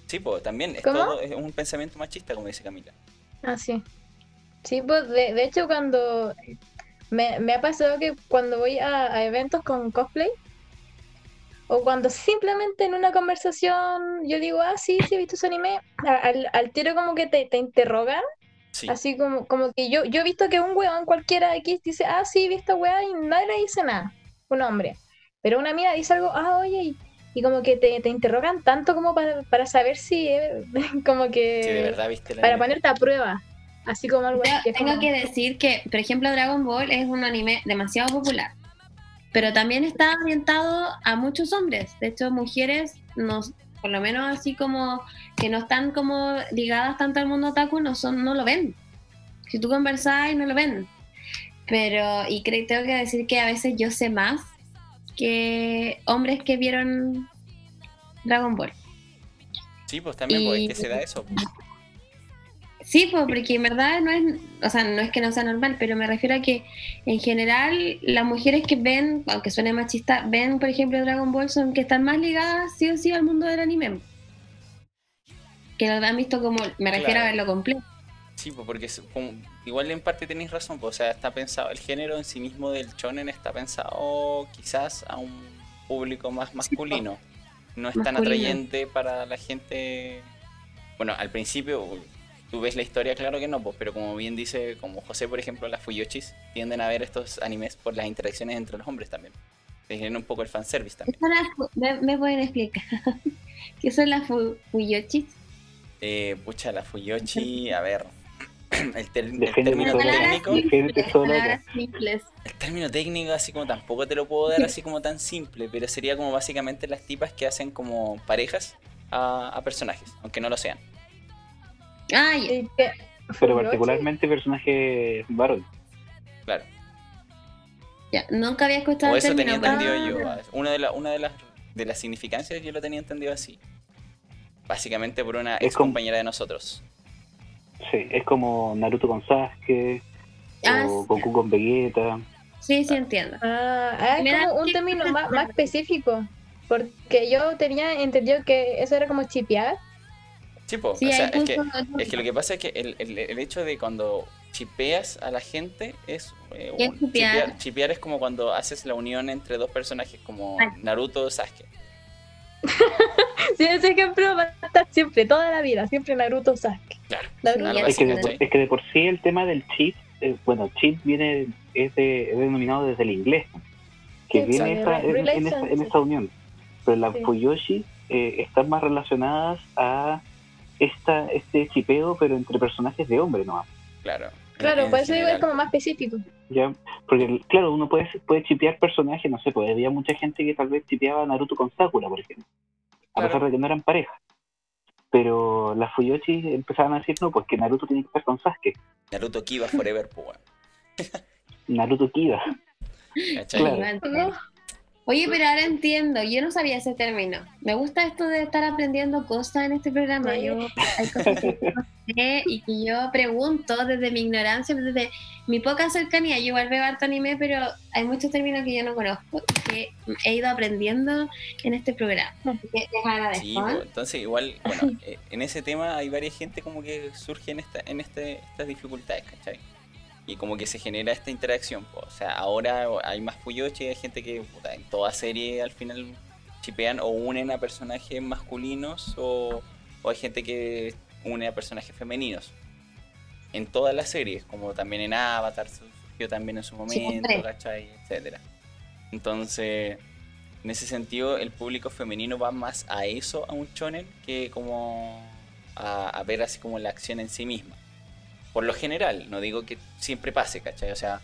Sí, pues también es, todo, es un pensamiento machista, como dice Camila. Ah, sí. Sí, pues de, de hecho cuando me, me, ha pasado que cuando voy a, eventos con cosplay o cuando simplemente en una conversación yo digo, ah, sí, sí he visto ese anime, al, al tiro como que te, te interrogan Así como, como que yo, yo he visto que un weón cualquiera X dice, ah, sí, he visto weá y nadie le dice nada. Un hombre. Pero una amiga dice algo, ah, oye, y, como que te, te, interrogan tanto como para, para saber si, como que... de verdad viste Para ponerte a prueba. Así como algo Tengo que decir que, por ejemplo, Dragon Ball es un anime demasiado popular. Pero también está orientado a muchos hombres. De hecho, mujeres nos por lo menos así como que no están como ligadas tanto al mundo otaku, no, son, no lo ven. Si tú conversas, no lo ven. Pero, y creo, tengo que decir que a veces yo sé más que hombres que vieron Dragon Ball. Sí, pues también, pues, que se da eso. Sí, pues porque en verdad no es, o sea, no es que no sea normal, pero me refiero a que en general las mujeres que ven, aunque suene machista, ven por ejemplo Dragon Ball son que están más ligadas sí o sí al mundo del anime. Que lo han visto como, me refiero a verlo completo. Sí, pues porque igual en parte tenéis razón, pues, o sea, está pensado, el género en sí mismo del chonen está pensado quizás a un público más masculino. no es tan atrayente para la gente, bueno, al principio tú ves la historia, claro que no, pues, pero como bien dice, como José, por ekuemplo, las Fuyoshis tienden a ver estos animes por las interacciones entre los hombres también. Tienen un poco el fanservice también. ¿Me, ¿Me, pueden explicar? ¿Qué son las Fuyoshis? Eh, pucha, la Fuyoshi, a ver. El, término técnico. El término técnico, así como tampoco te lo puedo dar así como tan simple, pero sería como básicamente las tipas que hacen como parejas a personajes, aunque no lo sean. Pero particularmente personaje varón. Claro. Ya, nunca había escuchado o eso tenía entendido yo. Una de, la, una de las de las significancias yo lo tenía entendido así. Básicamente por una ex compañera de nosotros. Sí, es como Naruto con Sasuke ah, o Goku con Vegeta. Sí, sí entiendo. Ah, es como un término más, más específico. Porque yo tenía entendido que eso era como chipear Sí, o sea, es, que, es que lo que pasa es que el, el, el hecho de cuando chipeas a la gente es... Eh, chipear? es como cuando haces la unión entre dos personajes, como Naruto o Sasuke. sí, ese ejemplo va a estar siempre, toda la vida, siempre Naruto o Sasuke. Claro. es, que de, es, que de, por sí el tema del chip, eh, bueno, chip viene, es, de, denominado desde el inglés, que viene esa, en, en, esa, unión. Pero las Fuyoshi eh, están más relacionadas a esta, este chipeo, pero entre personajes de hombre nomás. Claro. Claro, puede ser como más específico. Ya, porque claro, uno puede, puede chipear personajes, no sé, pues había mucha gente que tal vez chipeaba a Naruto con Sakura, por ejemplo. A pesar de que no eran pareja. Pero las Fuyoshi empezaban a decir, no, pues que Naruto tiene que estar con Sasuke. Naruto Kiba forever, pues. Naruto Kiba. Claro. Oye, pero ahora entiendo, yo no sabía ese término. Me gusta esto de estar aprendiendo cosas en este programa. Yo, hay cosas que no sé y que yo pregunto desde mi ignorancia, desde mi poca cercanía. Yo igual veo harto anime, pero hay muchos términos que yo no conozco y que he ido aprendiendo en este programa. sí, pues, entonces igual, bueno, eh, en ese tema hay varias gente como que surge en, esta, en este, estas dificultades, ¿cachai? Y como que se genera esta interacción. O sea, ahora hay más Fuyoshi, hay gente que en toda serie al final chipean o unen a personajes masculinos o, hay gente que une a personajes femeninos. en todas las series, como también en Avatar surgió también en su momento, ¿cachai? Etcétera. Entonces, en ese sentido, el público femenino va más a eso, a un shonen, que como a, ver así como la acción en sí misma. Por lo general, no digo que siempre pase, ¿cachai? O sea,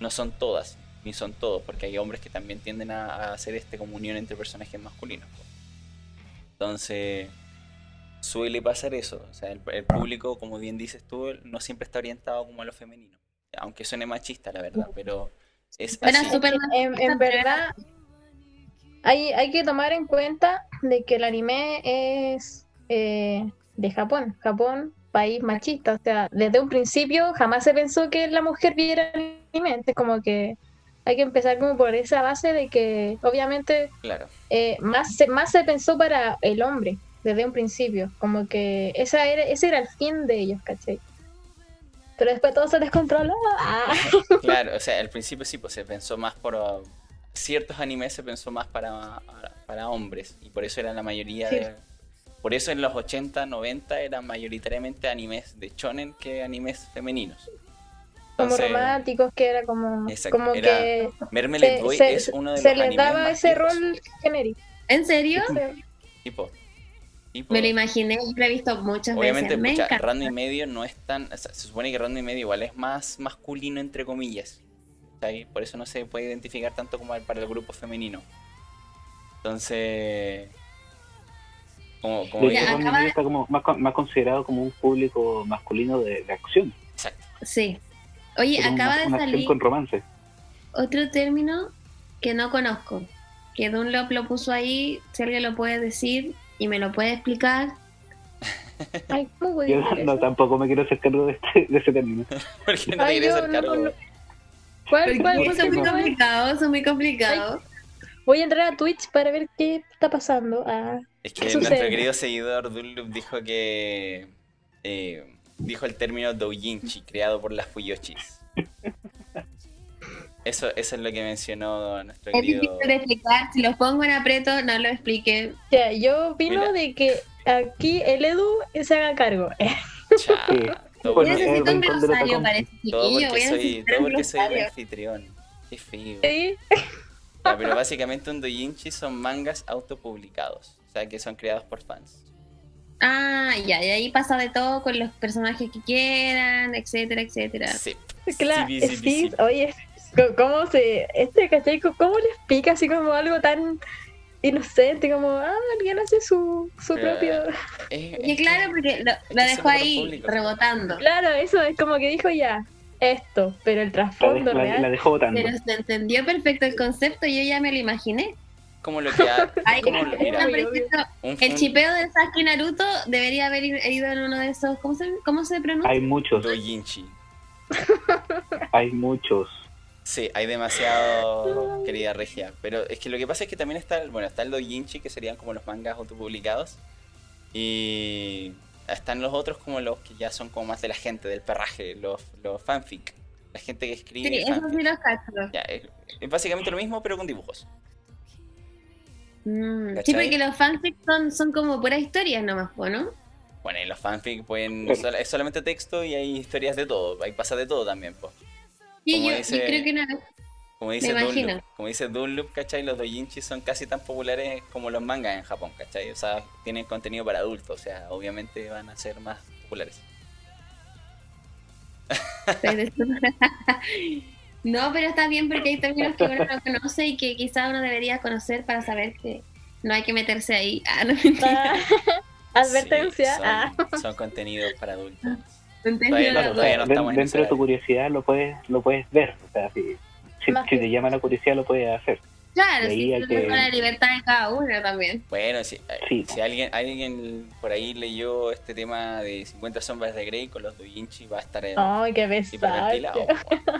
no son todas, ni son todos, porque hay hombres que también tienden a, hacer este comunión entre personajes masculinos. Entonces, suele pasar eso. O sea, el, público, como bien dices tú, no siempre está orientado como a lo femenino. Aunque suene machista, la verdad, pero es así. en, verdad, hay, hay que tomar en cuenta de que el anime es eh, de Japón. Japón, país machista. O sea, desde un principio jamás se pensó que la mujer viera anime. Es como que hay que empezar como por esa base de que obviamente claro. Eh, más, se, más se pensó para el hombre desde un principio. Como que esa era, ese era el fin de ellos, ¿cachai? Pero después todo se descontroló. Claro, o sea, al principio sí, pues se pensó más por... Uh, ciertos animes se pensó más para, para hombres y por eso era la mayoría de por eso en los 80, 90 eran mayoritariamente animes de shonen que animes femeninos. como románticos, que era como, como que Mermelade Boy es uno de se les daba ese rol genérico. ¿En serio? Tipo, Me lo imaginé, lo he visto muchas Obviamente, veces. Obviamente, Rando y medio no es tan. se supone que Rando y medio igual es más masculino, entre comillas. Por eso no se puede identificar tanto como para el grupo femenino. Entonces, como, está como más, considerado como un público masculino de, acción. Exacto. Sí. Oye, acaba de salir con romance. otro término que no conozco, que Dunlop lo puso ahí, si alguien lo puede decir y me lo puede explicar. Ay, ¿cómo Yo no, tampoco me quiero hacer cargo de, este, de ese término. ¿Por qué no te quieres hacer cargo? ¿Cuál, cuál? Es muy complicado, es muy complicado. Voy a entrar a Twitch para ver qué está pasando. Ah. Es que nuestro querido seguidor Dunloop dijo que. Eh, dijo el término doujinshi, creado por las Fuyoshis. Eso, eso es lo que mencionó nuestro es querido. Es difícil de explicar. Si los pongo en aprieto, no lo explique. Ya, yo opino de que aquí el Edu se haga cargo. Cha, todo necesito un glosario para ese chiquillo. Todo porque soy, todo porque soy el anfitrión. Qué feo. ¿Sí? pero básicamente un doujinshi son mangas autopublicados. O sea, que son creados por fans. Ah, ya, y ahí pasa de todo con los personajes que quieran, etcétera, etcétera. Sí. Claro, sí, oye, ¿cómo se. Este, ¿cachai? ¿Cómo le explica así como algo tan inocente, como, ah, alguien hace su, su propio. y claro, porque lo, dejó ahí rebotando. Claro, eso es como que dijo ya, esto, pero el trasfondo real. La dejó botando. Pero se entendió perfecto el concepto, yo ya me lo imaginé. Como lo que ha, el chipeo de Sasuke Naruto debería haber ido en uno de esos. ¿Cómo se, cómo se pronuncia? Hay muchos. Doujinshi. hay muchos. Sí, hay demasiado, querida Regia. Pero es que lo que pasa es que también está, bueno, está el doujinshi, que serían como los mangas autopublicados. Y están los otros como los que ya son como más de la gente, del perraje, los, los fanfic. La gente que escribe. Sí, esos sí los cacho. es básicamente lo mismo, pero con dibujos. Mm, sí, porque los fanfics son, son como puras historias nomás, ¿no? Bueno, y los fanfics pueden. Es solamente texto y hay historias de todo. Ahí pasa de todo también, pues. Sí, yo, creo que no. Como dice, Dunloop, como dice Dunloop, ¿cachai? Los doujinshi son casi tan populares como los mangas en Japón, ¿cachai? O sea, tienen contenido para adultos, o sea, obviamente van a ser más populares. No, pero está bien porque hay términos que uno no conoce y que quizá uno debería conocer para saber que no hay que meterse ahí. Ah, no ah, advertencia. son, ah. son, contenidos para adultos. dentro de tu curiosidad lo puedes, lo puedes ver. O sea, si, si, te llama la curiosidad lo puedes hacer. Claro, sí, que... la libertad de cada uno también. Bueno, si, si alguien, alguien por ahí leyó este tema de 50 sombras de Grey con los doujinshi, va a estar en, ¡Ay, qué pesado!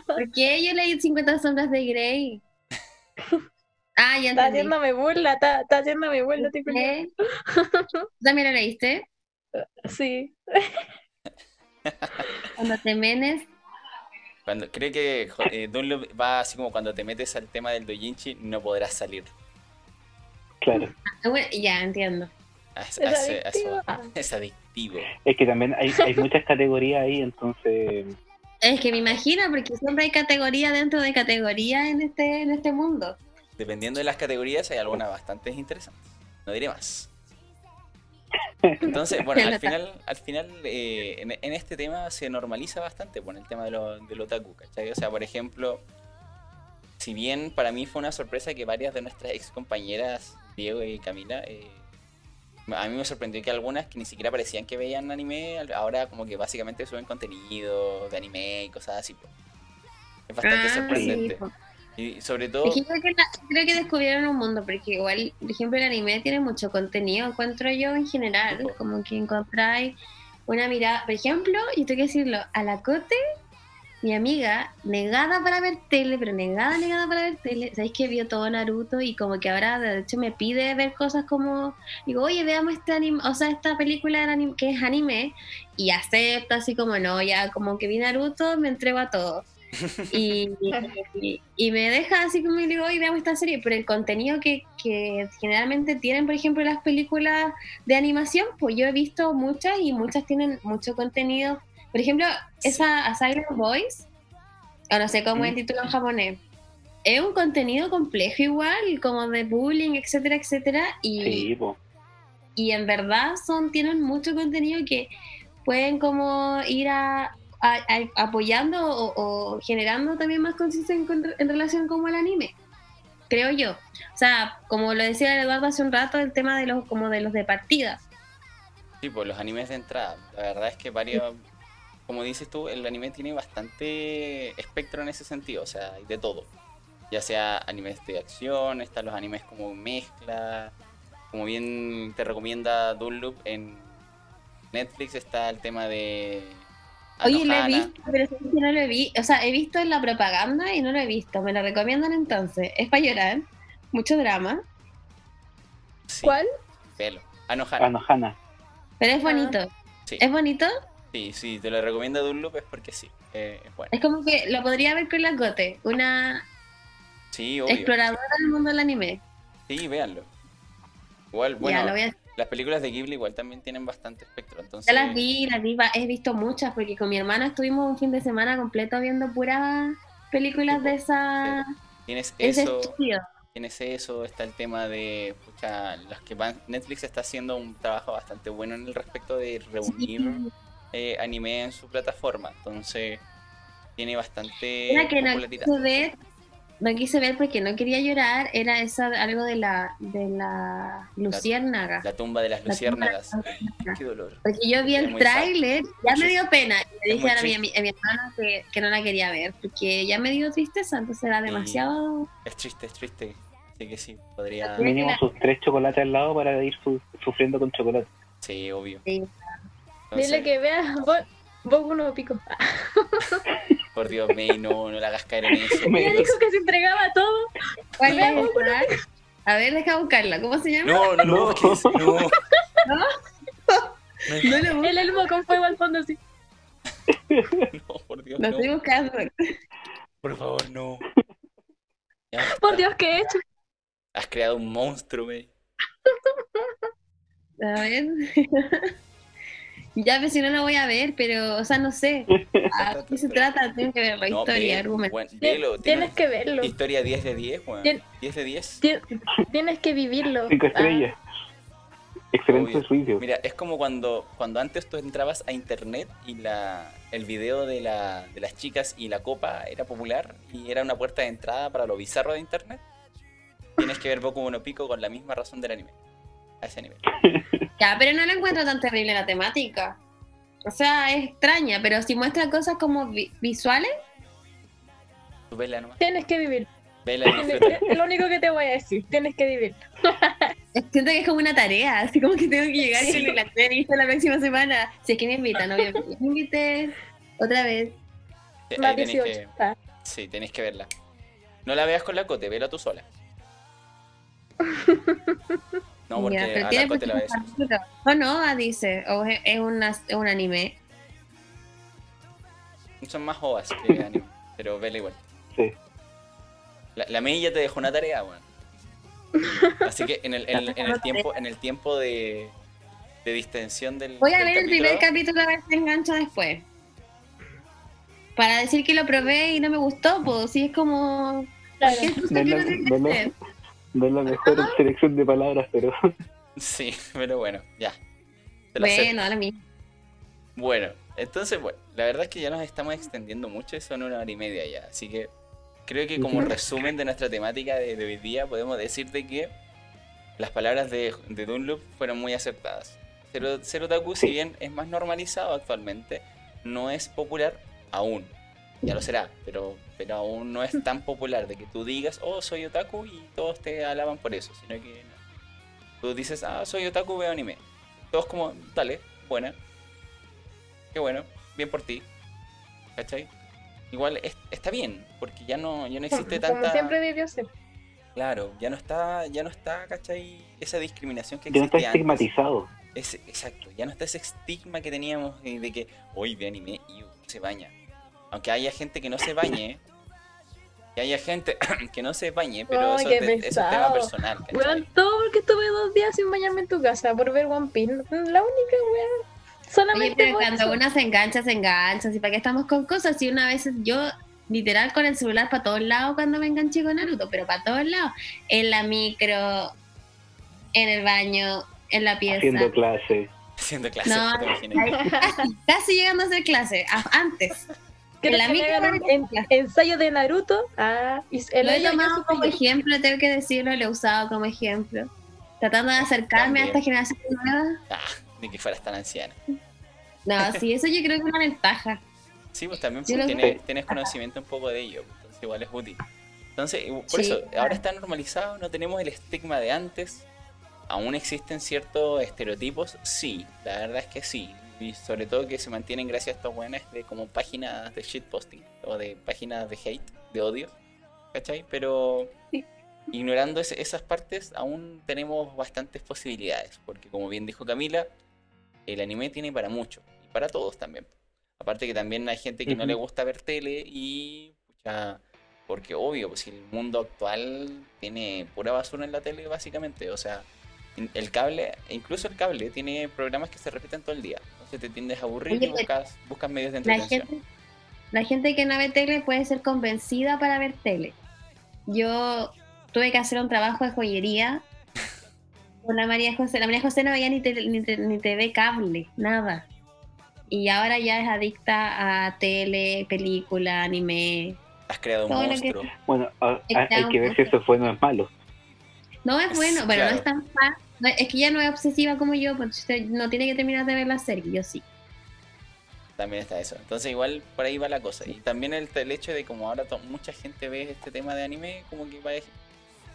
¿Por qué yo leí 50 sombras de Grey? Ah, ya Está haciéndome burla, está, está haciéndome burla. ¿Qué? ¿También lo leíste? Sí. Cuando te menes cuando, creo que eh, Dunlop va así como cuando te metes al tema del doujinshi, no podrás salir. Claro. Ah, ya, entiendo. Ah, es, adictivo. es que también hay, hay muchas categorías ahí, entonces... Es que me imagino, porque siempre hay categoría dentro de categoría en este, en este mundo. Dependiendo de las categorías, hay algunas bastante interesantes. No diré más. Entonces, bueno, al final, al final eh, en, este tema se normaliza bastante, bueno, el tema de lo, del otaku, ¿cachai? O sea, por ejemplo, si bien para mí fue una sorpresa que varias de nuestras ex compañeras, Diego y Camila, eh, a mí me sorprendió que algunas que ni siquiera parecían que veían anime, ahora como que básicamente suben contenido de anime y cosas así. Es bastante ah, sorprendente. Y sobre todo... creo, que creo que descubrieron un mundo, porque igual, por ejemplo, el anime tiene mucho contenido, encuentro yo en general, como que encontráis una mirada, por ejemplo, y tengo que decirlo, a la Cote mi amiga, negada para ver tele, pero negada, negada para ver tele, ¿sabéis que vio todo Naruto? Y como que ahora, de hecho, me pide ver cosas como, digo, oye, veamos este anime, o sea, esta película que es anime, y acepta así como, no, ya como que vi Naruto, me entrego a todo. Y, y, me deja así como, digo, oye, veamos esta serie, pero el contenido que, que generalmente tienen, por ejemplo, las películas de animación, pues yo he visto muchas y muchas tienen mucho contenido. Por ejemplo, esa Asylum Boys, o no sé cómo es el título en japonés, es un contenido complejo igual, como de bullying, etcétera, etcétera. Y, y en verdad son, tienen mucho contenido que pueden como ir a, apoyando o, generando también más conciencia en, relación como el anime creo yo. O sea, como lo decía Eduardo hace un rato, el tema de los como de los de partida. Sí, pues los animes de entrada. La verdad es que varios, como dices tú, el anime tiene bastante espectro en ese sentido, o sea, hay de todo. Ya sea animes de acción, están los animes como mezcla, como bien te recomienda Dunloop en Netflix está el tema de Oye, lo he visto, pero no lo he visto. O sea, he visto en la propaganda y no lo he visto. Me lo recomiendan entonces. Es para llorar. Mucho drama. ¿Cuál? Pelo. Anohana. Anohana. Pero es bonito. ¿Es bonito? Sí, sí, te lo recomiendo Dunlop es porque sí, eh, es bueno. Es como que lo podría ver con la Gote, una sí, exploradora del mundo del anime. Sí, véanlo. Igual, bueno, las películas de Ghibli igual también tienen bastante espectro, entonces... Ya las vi, las vi, he visto muchas, porque con mi hermana estuvimos un fin de semana completo viendo puras películas de esa... Tienes eso, tienes eso, está el tema de, pucha, los que van, Netflix está haciendo un trabajo bastante bueno en el respecto de reunir... Eh, anime en su plataforma. Entonces tiene bastante era que popularidad. No quise, ver, porque no quería llorar. Era esa algo de la de la luciérnaga. La, tumba de las luciérnagas. Qué dolor. Porque yo vi el tráiler, ya me dio pena. Y le dije a mi, a mi, hermana que, que, no la quería ver porque ya me dio tristeza, entonces era demasiado. Es triste, es triste. Así que sí, podría. Mínimo sus tres chocolates al lado para ir sufriendo con chocolate. Sí, obvio. Sí. Dile que vea vos, uno pico. Por Dios, May, no, no la hagas caer en eso. Ella dijo que se entregaba todo. A ver, deja buscarla. ¿Cómo se llama? No, no, no. no. ¿No? no El elmo con fuego al fondo, sí. No, por Dios. Lo estoy buscando. Por favor, no. por Dios, ¿qué he hecho? Has creado un monstruo, May. A ver. Ya, pero si no lo voy a ver, pero, o sea, no sé. ¿A qué se trata? Tengo que ver la historia, argumento. tienes que verlo. Historia 10 de 10, weón. 10 de 10. Tienes que vivirlo. 5 estrellas. Ah. Excelente juicio. Mira, es como cuando, cuando antes tú entrabas a internet y la, el video de, la, de las chicas y la copa era popular y era una puerta de entrada para lo bizarro de internet. Tienes que ver Boku Mono Pico con la misma razón del anime. A ese nivel. Ya, pero no la encuentro tan terrible la temática. O sea, es extraña, pero si muestra cosas como visuales. Vela nomás. Tienes que vivir. Vela Es lo único que te voy a decir. Tienes que vivir. Siento que es como una tarea, así como que tengo que llegar y la la la próxima semana. Si es que me invitan, obviamente. Me invité otra vez. Más 18. Ah. Sí, tenés que verla. No la veas con la cote, vela tú sola. No, porque a la cote la ves. O no, dice, o es, es un anime. Son más ovas que anime, pero vela igual. Sí. La, la Mei ya te dejó una tarea, weón. Así que en el, en, el tiempo, en el tiempo de, de distensión del. Voy a ver el primer capítulo a ver si engancha después. Para decir que lo probé y no me gustó, pues sí es como. Claro. No, es la, mejor selección de palabras, pero. Sí, pero bueno, ya. Bueno, ahora mismo. Bueno, entonces, bueno, la verdad es que ya nos estamos extendiendo mucho, son una hora y media ya, así que creo que como resumen de nuestra temática de, hoy día podemos decirte que las palabras de, de Dunlop fueron muy acertadas. Ser, otaku, si bien es más normalizado actualmente, no es popular aún. Ya lo será, pero, pero aún no es tan popular de que tú digas, oh, soy otaku y todos te alaban por eso, sino que tú dices, ah, soy otaku, veo anime. Todos como, dale, buena. Qué bueno, bien por ti. ¿Cachai? Igual está bien, porque ya no, ya no existe tanta... Como siempre debió ser. Claro, ya no está, ya no está, ¿cachai? Esa discriminación que existía. Ya no está estigmatizado. Es, exacto, ya no está ese estigma que teníamos de que hoy ve anime y se baña. Aunque haya gente que no se bañe, que haya gente que no se bañe, pero eso, es, es, un tema personal. Bueno, todo porque estuve dos días sin bañarme en tu casa por ver One Piece. La única weón. Solamente cuando una se engancha, se engancha. ¿Y para qué estamos con cosas? Si una vez yo literal con el celular para todos lados cuando me enganché con Naruto, pero para todos lados. En la micro, en el baño, en la pieza. Haciendo clase. Haciendo clase. No, casi, llegando a hacer clase, antes. En la micro en, ensayo de Naruto. Ah, lo he tomado como ejemplo, tengo que decirlo, lo he usado como ejemplo. Tratando de acercarme a esta generación nueva. Ah, ni que fueras tan anciana. No, sí, eso yo creo que es una ventaja. Sí, pues también tienes, tienes, conocimiento un poco de ello, pues, entonces igual es útil. Entonces, por eso, ahora está normalizado, no tenemos el estigma de antes, ¿Aún existen ciertos estereotipos? Sí, la verdad es que sí. Y sobre todo que se mantienen gracias a estos buenos de como páginas de shitposting o de páginas de hate, de odio. ¿Cachai? Pero ignorando esas partes, aún tenemos bastantes posibilidades. Porque como bien dijo Camila, el anime tiene para mucho. Y para todos también. Aparte que también hay gente que no le gusta ver tele y... porque obvio, pues el mundo actual tiene pura basura en la tele básicamente. O sea, el cable, incluso el cable, tiene programas que se repiten todo el día. Entonces te tiendes a aburrir y buscas, buscas medios de entretención. La gente, que no ve tele puede ser convencida para ver tele. Yo tuve que hacer un trabajo de joyería con la María José. La María José no veía ni, tele, ni, ni TV cable, nada. Y ahora ya es adicta a tele, película, anime. Has creado un monstruo. Bueno, hay que ver si eso fue no es malo. No es bueno, pero no es tan fácil. Es que ya no es obsesiva como yo, pues no tiene que terminar de ver la serie, yo sí. También está eso. Entonces igual por ahí va la cosa. Y también el, el hecho de como ahora mucha gente ve este tema de anime, como que va,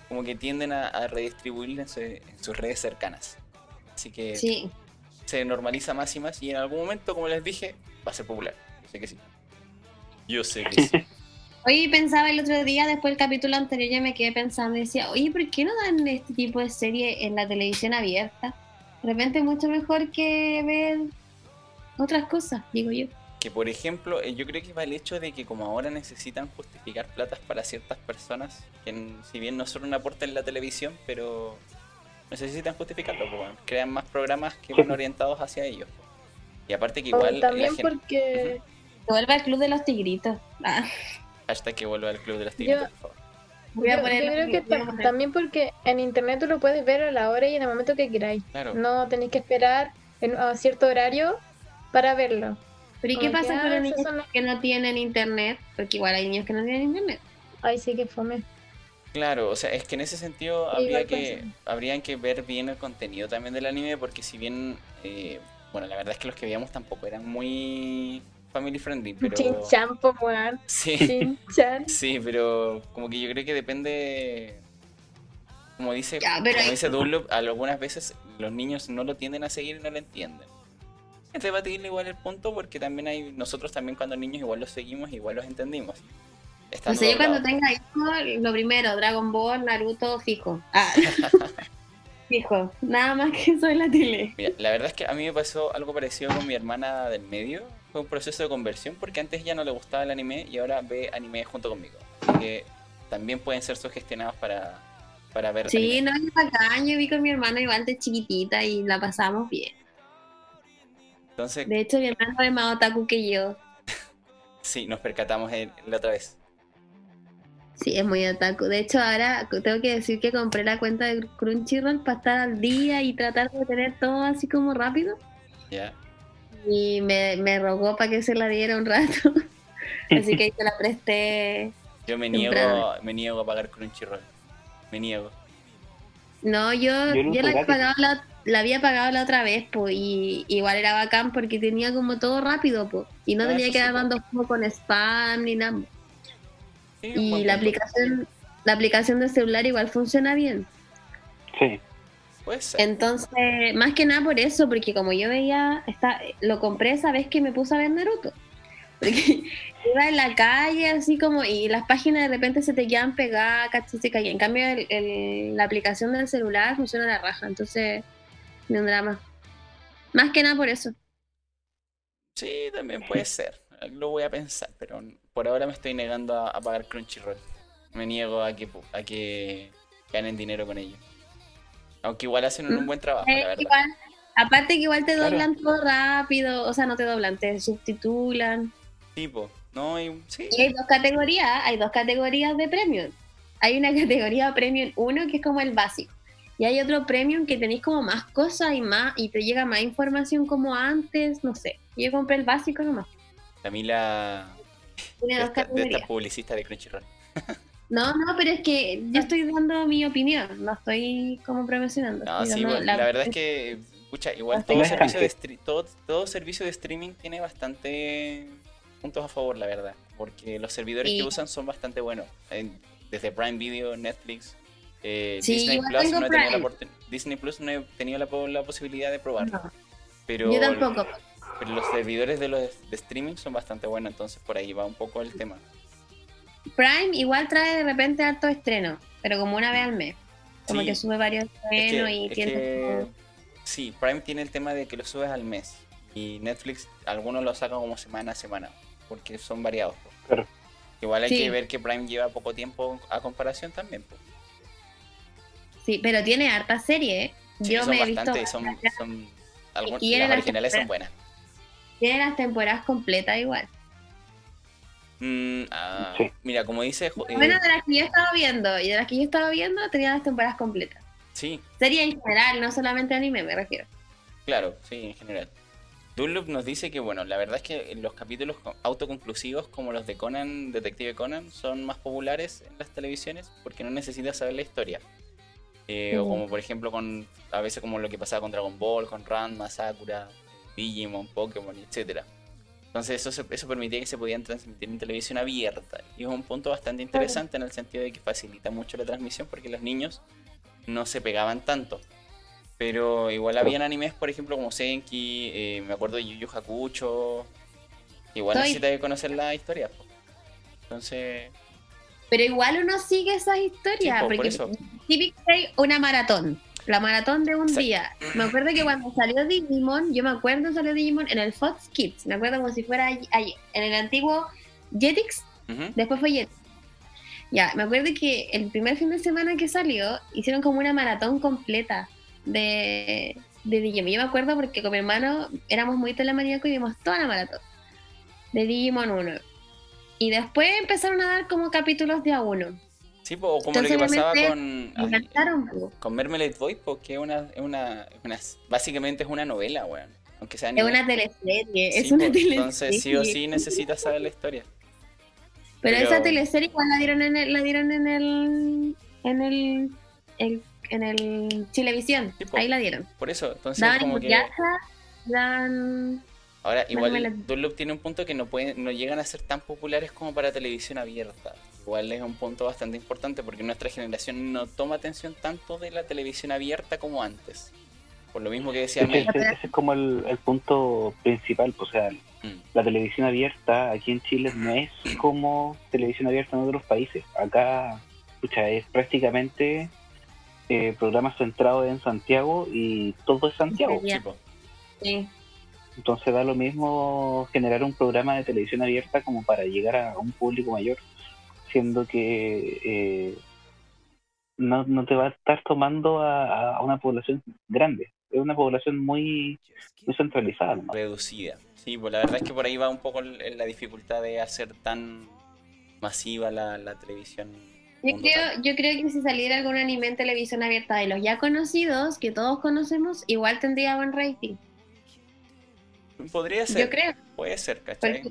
como que tienden a, redistribuirlo en, sus redes cercanas. Así que se normaliza más y más y en algún momento, como les dije, va a ser popular. Yo sé que sí. Yo sé que sí. Oye, pensaba el otro día, después del capítulo anterior, ya me quedé pensando y decía, oye, ¿por qué no dan este tipo de serie en la televisión abierta? De repente es mucho mejor que ver otras cosas, digo yo. Que por ejemplo, eh, yo creo que va el hecho de que como ahora necesitan justificar platas para ciertas personas, que si bien no son un aporte en la televisión, pero necesitan justificarlo, pues, crean más programas que van orientados hacia ellos. Y aparte que igual... también porque... Vuelve al Club de los Tigritos. Ah. Hasta que vuelva al Club de las Tigritas, por favor. Voy a poner yo, creo que también porque en internet tú lo puedes ver a la hora y en el momento que queráis. No tenéis que esperar en, a cierto horario para verlo. Pero ¿y qué pasa con los niños que no tienen internet? Porque igual hay niños que no tienen internet. Ay, sí que fome. Claro, o sea, es que en ese sentido habría que, habrían que ver bien el contenido también del anime, porque si bien, eh, bueno, la verdad es que los que veíamos tampoco eran muy family friendly, pero... Chinchan, weón. Sí. sí, pero como que yo creo que depende... Como dice, como dice Dunlop, algunas veces los niños no lo tienden a seguir y no lo entienden. Es debatible igual el punto porque también hay, nosotros también cuando niños igual los seguimos, igual los entendimos. o sea, yo cuando tenga hijos, lo primero, Dragon Ball, Naruto, fijo. Ah. fijo, nada más que eso en la tele. Mira, la verdad es que a mí me pasó algo parecido con mi hermana del medio fue un proceso de conversión porque antes ya no le gustaba el anime y ahora ve anime junto conmigo. Así que también pueden ser sugestionados para, para ver. Sí, no es bacán. Yo vi con mi hermana igual de chiquitita y la pasamos bien. Entonces, de hecho, mi hermano es más otaku que yo. sí, nos percatamos la otra vez. Sí, es muy otaku. De hecho, ahora tengo que decir que compré la cuenta de Crunchyroll para estar al día y tratar de tener todo así como rápido. Ya. Y me, me rogó para que se la diera un rato. así que ahí se la presté. Yo me niego, me niego a pagar Crunchyroll. Me niego. No, yo, yo, la, la, había pagado la otra vez, pues, y igual era bacán porque tenía como todo rápido, pues, y no, tenía que dar dando como con spam ni nada. y la aplicación, la aplicación de celular igual funciona bien. Sí. Entonces, más que nada por eso, porque como yo veía, está, lo compré esa vez que me puse a ver Naruto. Porque iba en la calle así como y las páginas de repente se te quedan pegadas, se caían. En cambio, la aplicación del celular funciona a la raja, entonces no un drama. Más que nada por eso. Sí, también puede ser. Lo voy a pensar, pero por ahora me estoy negando a, pagar Crunchyroll. Me niego a que, a que ganen dinero con ello. Aunque igual hacen un mm. buen trabajo, la verdad. aparte que igual te doblan todo rápido, o sea, no te doblan, te subtitulan. Tipo, no, hay, sí. Y hay dos categorías, hay dos categorías de premium. Hay una categoría premium 1 que es como el básico. Y hay otro premium que tenéis como más cosas y más y te llega más información como antes, no sé. Yo compré el básico nomás. Camila Tiene dos de esta publicista de Crunchyroll. No, no, pero es que yo estoy dando mi opinión, no estoy como promocionando. No, sí, la... verdad es que, escucha, igual todo servicio, de todo, todo servicio de streaming tiene bastante puntos a favor, la verdad, porque los servidores que usan son bastante buenos. desde Prime Video, Netflix, eh, Disney, Plus, no he tenido la Disney Plus no he tenido la, posibilidad de probarlo. Pero, yo tampoco. Pero los servidores de los de streaming son bastante buenos, entonces por ahí va un poco el tema. Prime igual trae de repente harto estreno, pero como una vez al mes. Como que sube varios estrenos y tiene... Sí, Prime tiene el tema de que lo subes al mes. Y Netflix, algunos lo sacan como semana a semana porque son variados. Igual hay que ver que Prime lleva poco tiempo a comparación también. Sí, pero tiene harta serie. ¿eh? Yo me he visto. Son, son algunas, las originales son buenas. Tiene las temporadas completas igual. Mm, ah, Mira, como dice. bueno, de las que yo estaba viendo y de las que yo estaba viendo, tenía las temporadas completas. Sí. Serie en general, no solamente anime, me refiero. Claro, sí, en general. Dunlop nos dice que, bueno, la verdad es que los capítulos autoconclusivos como los de Conan, Detective Conan, son más populares en las televisiones porque no necesitas saber la historia. Eh, o como por ejemplo con a veces como lo que pasaba con Dragon Ball, con Ranma, Sakura, Digimon, Pokémon, etc. Entonces eso, eso permitía que se podían transmitir en televisión abierta. Y es un punto bastante interesante en el sentido de que facilita mucho la transmisión porque los niños no se pegaban tanto. Pero igual habían animes, por ejemplo, como Senki, eh, me acuerdo de Yu Yu Hakucho. Igual necesitas conocer la historia. Entonces. Pero igual uno sigue esas historias. porque Civic Day, una maratón. La maratón de un día. Me acuerdo que cuando salió Digimon, yo me acuerdo salió Digimon en el Fox Kids. Me acuerdo como si fuera allí, en el antiguo Jetix. Después fue Jetix. Ya, me acuerdo que el primer fin de semana que salió, hicieron como una maratón completa de, de Digimon. Yo me acuerdo porque con mi hermano éramos muy telemaníacos y vimos toda la maratón de Digimon 1. Y después empezaron a dar como capítulos de a uno. Sí, como lo que pasaba con, con Mermelade Boy, porque es una, es una, básicamente es una novela, weón. Aunque sea es una teleserie, es una teleserie. Entonces sí o sí necesitas saber la historia. Pero, esa teleserie igual la dieron en el, la dieron en el, en el, el en el Chilevisión. ahí la dieron. Por eso, entonces como que... dan... Ahora, igual Dunlop tiene un punto que no pueden, no llegan a ser tan populares como para televisión abierta. Igual es un punto bastante importante porque nuestra generación no toma atención tanto de la televisión abierta como antes. Por lo mismo que decía ese, es como el, punto principal. O sea, mm. la televisión abierta aquí en Chile no es como televisión abierta en otros países. Acá, escucha, es prácticamente eh, programas centrados en Santiago y todo es Santiago. Entonces da lo mismo generar un programa de televisión abierta como para llegar a un público mayor, siendo que eh, no, no te va a estar tomando a, una población grande. es una población muy, muy centralizada. Reducida. Sí, pues la verdad es que por ahí va un poco la dificultad de hacer tan masiva la, la televisión. Yo creo, yo creo que si saliera algún anime en televisión abierta de los ya conocidos, que todos conocemos, igual tendría buen rating. Podría ser. Yo creo. Puede ser, ¿cachai?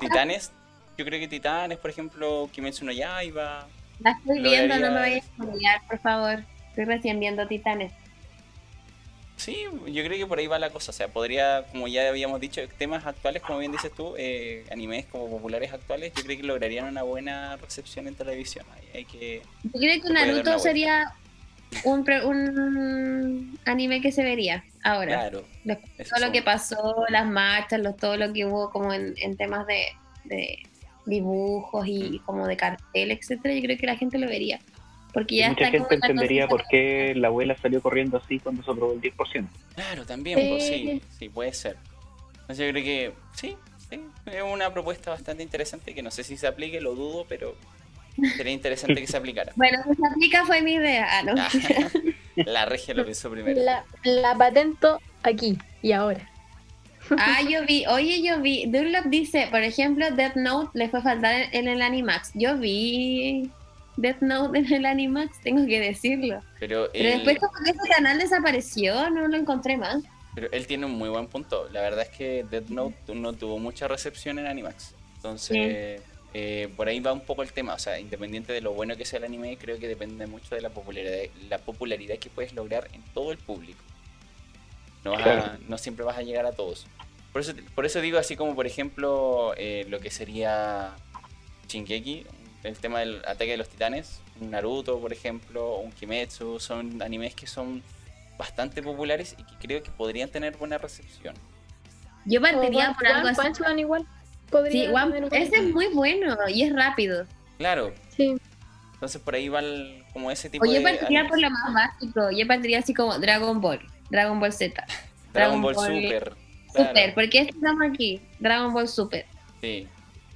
Titanes, yo creo que Titanes, por ejemplo, Kimetsu no Yaiba. La estoy viendo, no me vayas a olvidar, por favor. Estoy recién viendo Titanes. Sí, yo creo que por ahí va la cosa. O sea, podría, como ya habíamos dicho, temas actuales, como bien dices tú, eh, animes como populares actuales, yo creo que lograrían una buena recepción en televisión. Hay, que, yo creo que Naruto sería un, un anime que se vería ahora. Claro. todo lo que pasó, las marchas, todo lo que hubo como en, temas de, dibujos y mm. como de cartel, etcétera, yo creo que la gente lo vería. Porque ya mucha gente entendería por qué la abuela salió corriendo así cuando se aprobó el 10%. Claro, también, pues, sí, sí, puede ser. Entonces yo creo que sí, sí, es una propuesta bastante interesante que no sé si se aplique, lo dudo, pero sería interesante que se aplicara. Bueno, si se aplica fue mi idea, ah, ¿no? la regia lo pensó primero. La, la patento aquí y ahora. Ah, yo vi, oye, yo vi, Dunlop dice, por ejemplo, Death Note le fue faltar en el Animax. Yo vi Death Note en el Animax, tengo que decirlo. Pero, después como que ese canal desapareció, no lo encontré más. Pero él tiene un muy buen punto. La verdad es que Death Note no tuvo mucha recepción en Animax. Entonces, eh, por ahí va un poco el tema. O sea, independiente de lo bueno que sea el anime, creo que depende mucho de la popularidad, la popularidad que puedes lograr en todo el público. No, no siempre vas a llegar a todos. Por eso, por eso digo así como, por ejemplo, eh, lo que sería Shingeki, el tema del ataque de los titanes, un Naruto, por ejemplo, un Kimetsu, son animes que son bastante populares y que creo que podrían tener buena recepción. Yo partiría por algo así. igual. Sí, ese es muy bueno y es rápido. Claro. Sí. Entonces por ahí va como ese tipo o yo partiría por lo más básico. Yo partiría así como Dragon Ball, Dragon Ball Z. Dragon, Ball, Super. Super, porque estamos aquí, Dragon Ball Super. Sí.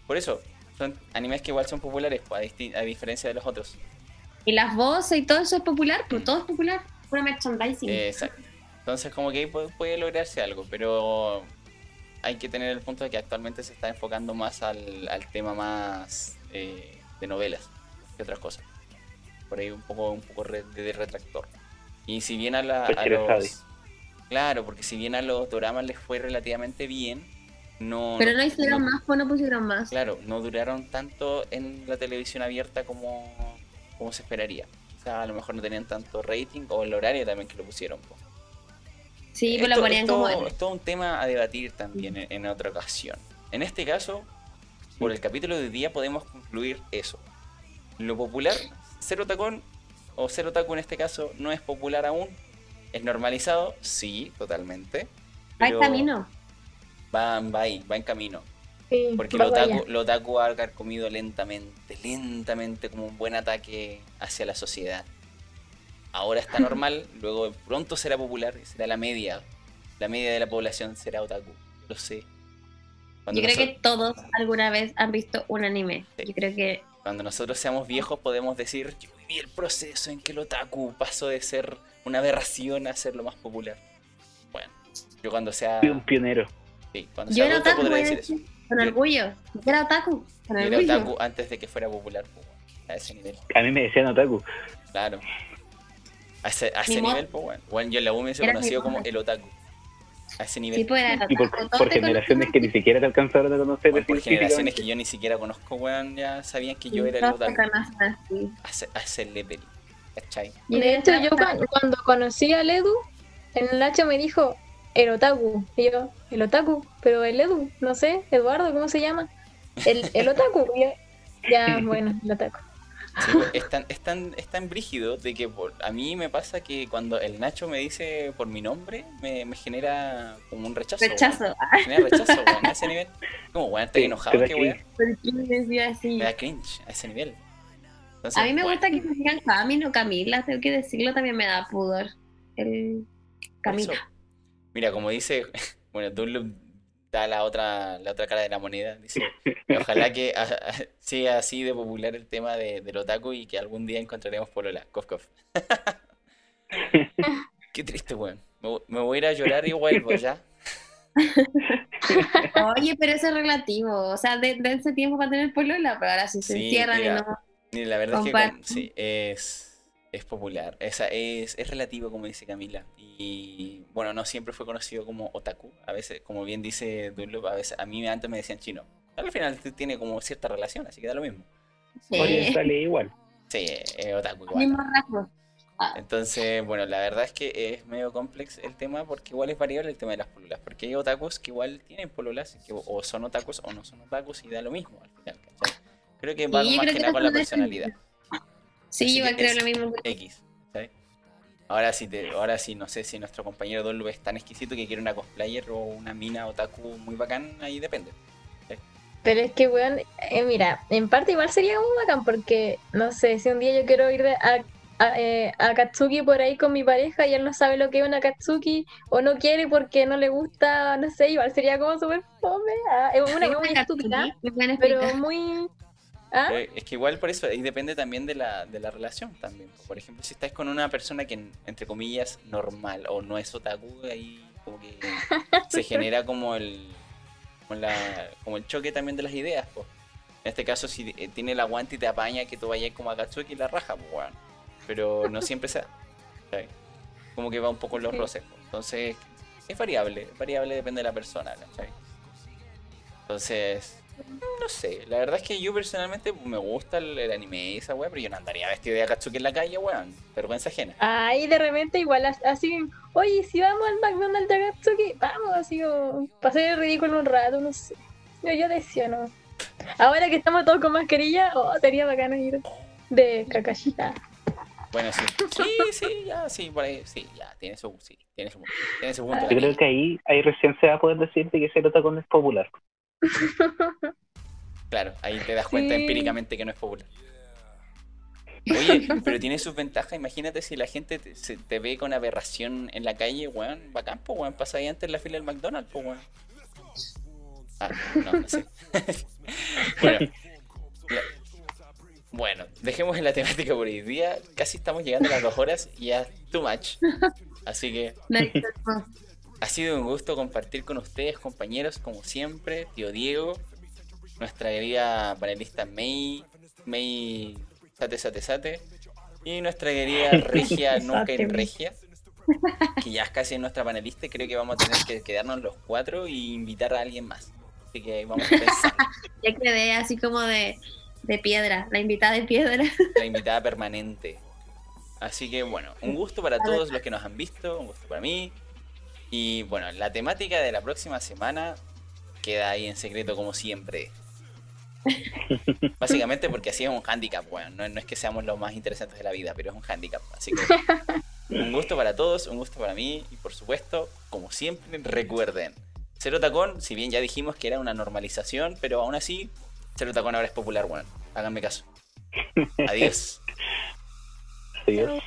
Por eso, son animes que igual son populares, pues, a, diferencia de los otros. Y las voces y todo eso es popular, pues mm. todo es popular, pura merchandising. exacto. Entonces como que puede, lograrse algo, pero hay que tener el punto de que actualmente se está enfocando más al, tema más eh, de novelas que otras cosas. Por ahí un poco, un poco de retractor. Y si bien a, la, a los... Claro, porque si bien a los dramas les fue relativamente bien, no, pero no hicieron más, pues no pusieron más. Claro, no duraron tanto en la televisión abierta como, como se esperaría. sea, a lo mejor no tenían tanto rating o el horario también que lo pusieron. Sí, pues lo ponían como. Es todo un tema a debatir también en, otra ocasión. En este caso, por el capítulo de día podemos concluir eso. Lo popular, Cero Tacón, o Cero Taco en este caso, no es popular aún. ¿Es normalizado? Sí, totalmente. Hay camino va, va va en camino. Porque lo otaku, lo otaku ha comido lentamente, lentamente como un buen ataque hacia la sociedad. Ahora está normal, luego pronto será popular, será la media. La media de la población será otaku, lo sé. Yo creo que todos alguna vez han visto un anime. Yo creo que cuando nosotros seamos viejos podemos decir, yo viví el proceso en que el otaku pasó de ser una aberración a ser lo más popular. Bueno, yo cuando sea... un pionero yo era otaku, decir eso. Con orgullo. Yo era otaku. Con era otaku antes de que fuera popular, a ese nivel. A mí me decían otaku. Claro. A ese, a ese nivel, pues bueno. Yo en la U me he conocido como el otaku. A ese nivel. Pues, y por, por generaciones que ni siquiera te alcanzaron a conocer. por generaciones que yo ni siquiera conozco, weón, ya sabían que yo era el otaku. A ese level. ¿Cachai? Y de hecho, yo cuando conocí al Edu, en el H me dijo, el otaku. Y yo, el otaku, pero el Edu, no sé, Eduardo, ¿cómo se llama? El, el otaku. ya, bueno, el otaku. Sí, es, tan, es, tan, es tan brígido de que a mí me pasa que cuando el Nacho me dice por mi nombre, me, me genera como un rechazo. Rechazo. Me genera rechazo, a ese nivel. Como, bueno, estoy enojado, qué weón. Me da cringe a ese nivel. a mí me gusta que me digan Camino, Camila, tengo que decirlo, también me da pudor. El Camila. Mira, como dice, bueno, Dunlop da la otra, la otra cara de la moneda. Dice, ojalá que sea así de popular el tema de, del otaku y que algún día encontraremos polola. Kof, kof. Qué triste, weón. Me, voy a ir a llorar y vuelvo ya. Oye, pero eso es relativo. O sea, de, ese tiempo para tener polola, pero ahora sí se encierran y no. La verdad es que sí, es, es popular. Esa es, es relativo, como dice Camila. Y bueno, no siempre fue conocido como otaku. A veces, como bien dice Dunlop, a veces a mí antes me decían chino. Al final tiene como cierta relación, así que da lo mismo. Sí. Oriental igual. Sí, otaku igual. Ah. Entonces, bueno, la verdad es que es medio complejo el tema porque igual es variable el tema de las pololas. Porque hay otakus que igual tienen pololas que o son otakus o no son otakus y da lo mismo al final, ¿cachai? Creo que va más que nada con la personalidad. Sí, igual creo lo mismo. X. Ahora sí, te, ahora sí, no sé si nuestro compañero Dolby es tan exquisito que quiere una cosplayer o una mina otaku muy bacán, ahí depende. Pero es que, weón, eh, mira, en parte igual sería muy bacán porque, no sé, si un día yo quiero ir a a, eh, Katsuki por ahí con mi pareja y él no sabe lo que es una Katsuki o no quiere porque no le gusta, no sé, igual sería como súper fome. Ah, es una muy estúpida, pero muy... ¿ah? Es que igual por eso, ahí depende también de la, de la relación también. Por ejemplo, si estás con una persona que, entre comillas, normal o no es otaku, ahí como que se genera como el, como, la, como el choque también de las ideas. En este caso, si eh, tiene el aguante y te apaña que tú vayas como a Katsuki y la raja, pues bueno pero no siempre se. Como que va un poco en los roces. Entonces, es variable, variable depende de la persona, Entonces, no sé, la verdad es que yo personalmente me gusta el, anime y esa weá, pero yo no andaría vestido de Akatsuki en la calle, weón. Vergüenza ajena. Ay, de repente igual así, oye, si vamos al McDonald's de Akatsuki, vamos, así como, pasé el ridículo un rato, no sé. Yo, yo decía, no. Ahora que estamos todos con mascarilla, oh, sería bacano ir de Kakashita. Bueno, sí. Sí, sí, ya, sí, por ahí, sí, ya, tiene su, sí, tiene su, tiene su punto. Yo creo que ahí, ahí recién se va a poder decirte que ese con es popular. Claro, ahí te das cuenta empíricamente que no es popular. Oye, pero tiene sus ventajas. Imagínate si la gente te, se, te ve con aberración en la calle, weón, bacán, pues, weón, pasa ahí antes la fila del McDonald's, pues, weón. Ah, no, no sé. bueno, bueno, dejemos en la temática por hoy día. Casi estamos llegando a las dos horas y ya too much. Así que ha sido un gusto compartir con ustedes, compañeros, como siempre. Tío Diego, nuestra querida panelista May, May Sate Sate Sate, y nuestra querida Regia, nunca en Regia, que ya es casi nuestra panelista. Y creo que vamos a tener que quedarnos los cuatro y invitar a alguien más. Así que vamos a pensar. ya quedé así como de de piedra, la invitada de piedra. La invitada permanente. Así que bueno, un gusto para todos los que nos han visto, un gusto para mí. Y bueno, la temática de la próxima semana queda ahí en secreto como siempre. Básicamente porque así es un handicap, bueno, no, es que seamos los más interesantes de la vida, pero es un handicap. Así que un gusto para todos, un gusto para mí y por supuesto, como siempre, recuerden, Cero Tacón, si bien ya dijimos que era una normalización, pero aún así Cero Tacón ahora es popular, bueno. Háganme caso. Adiós. Adiós.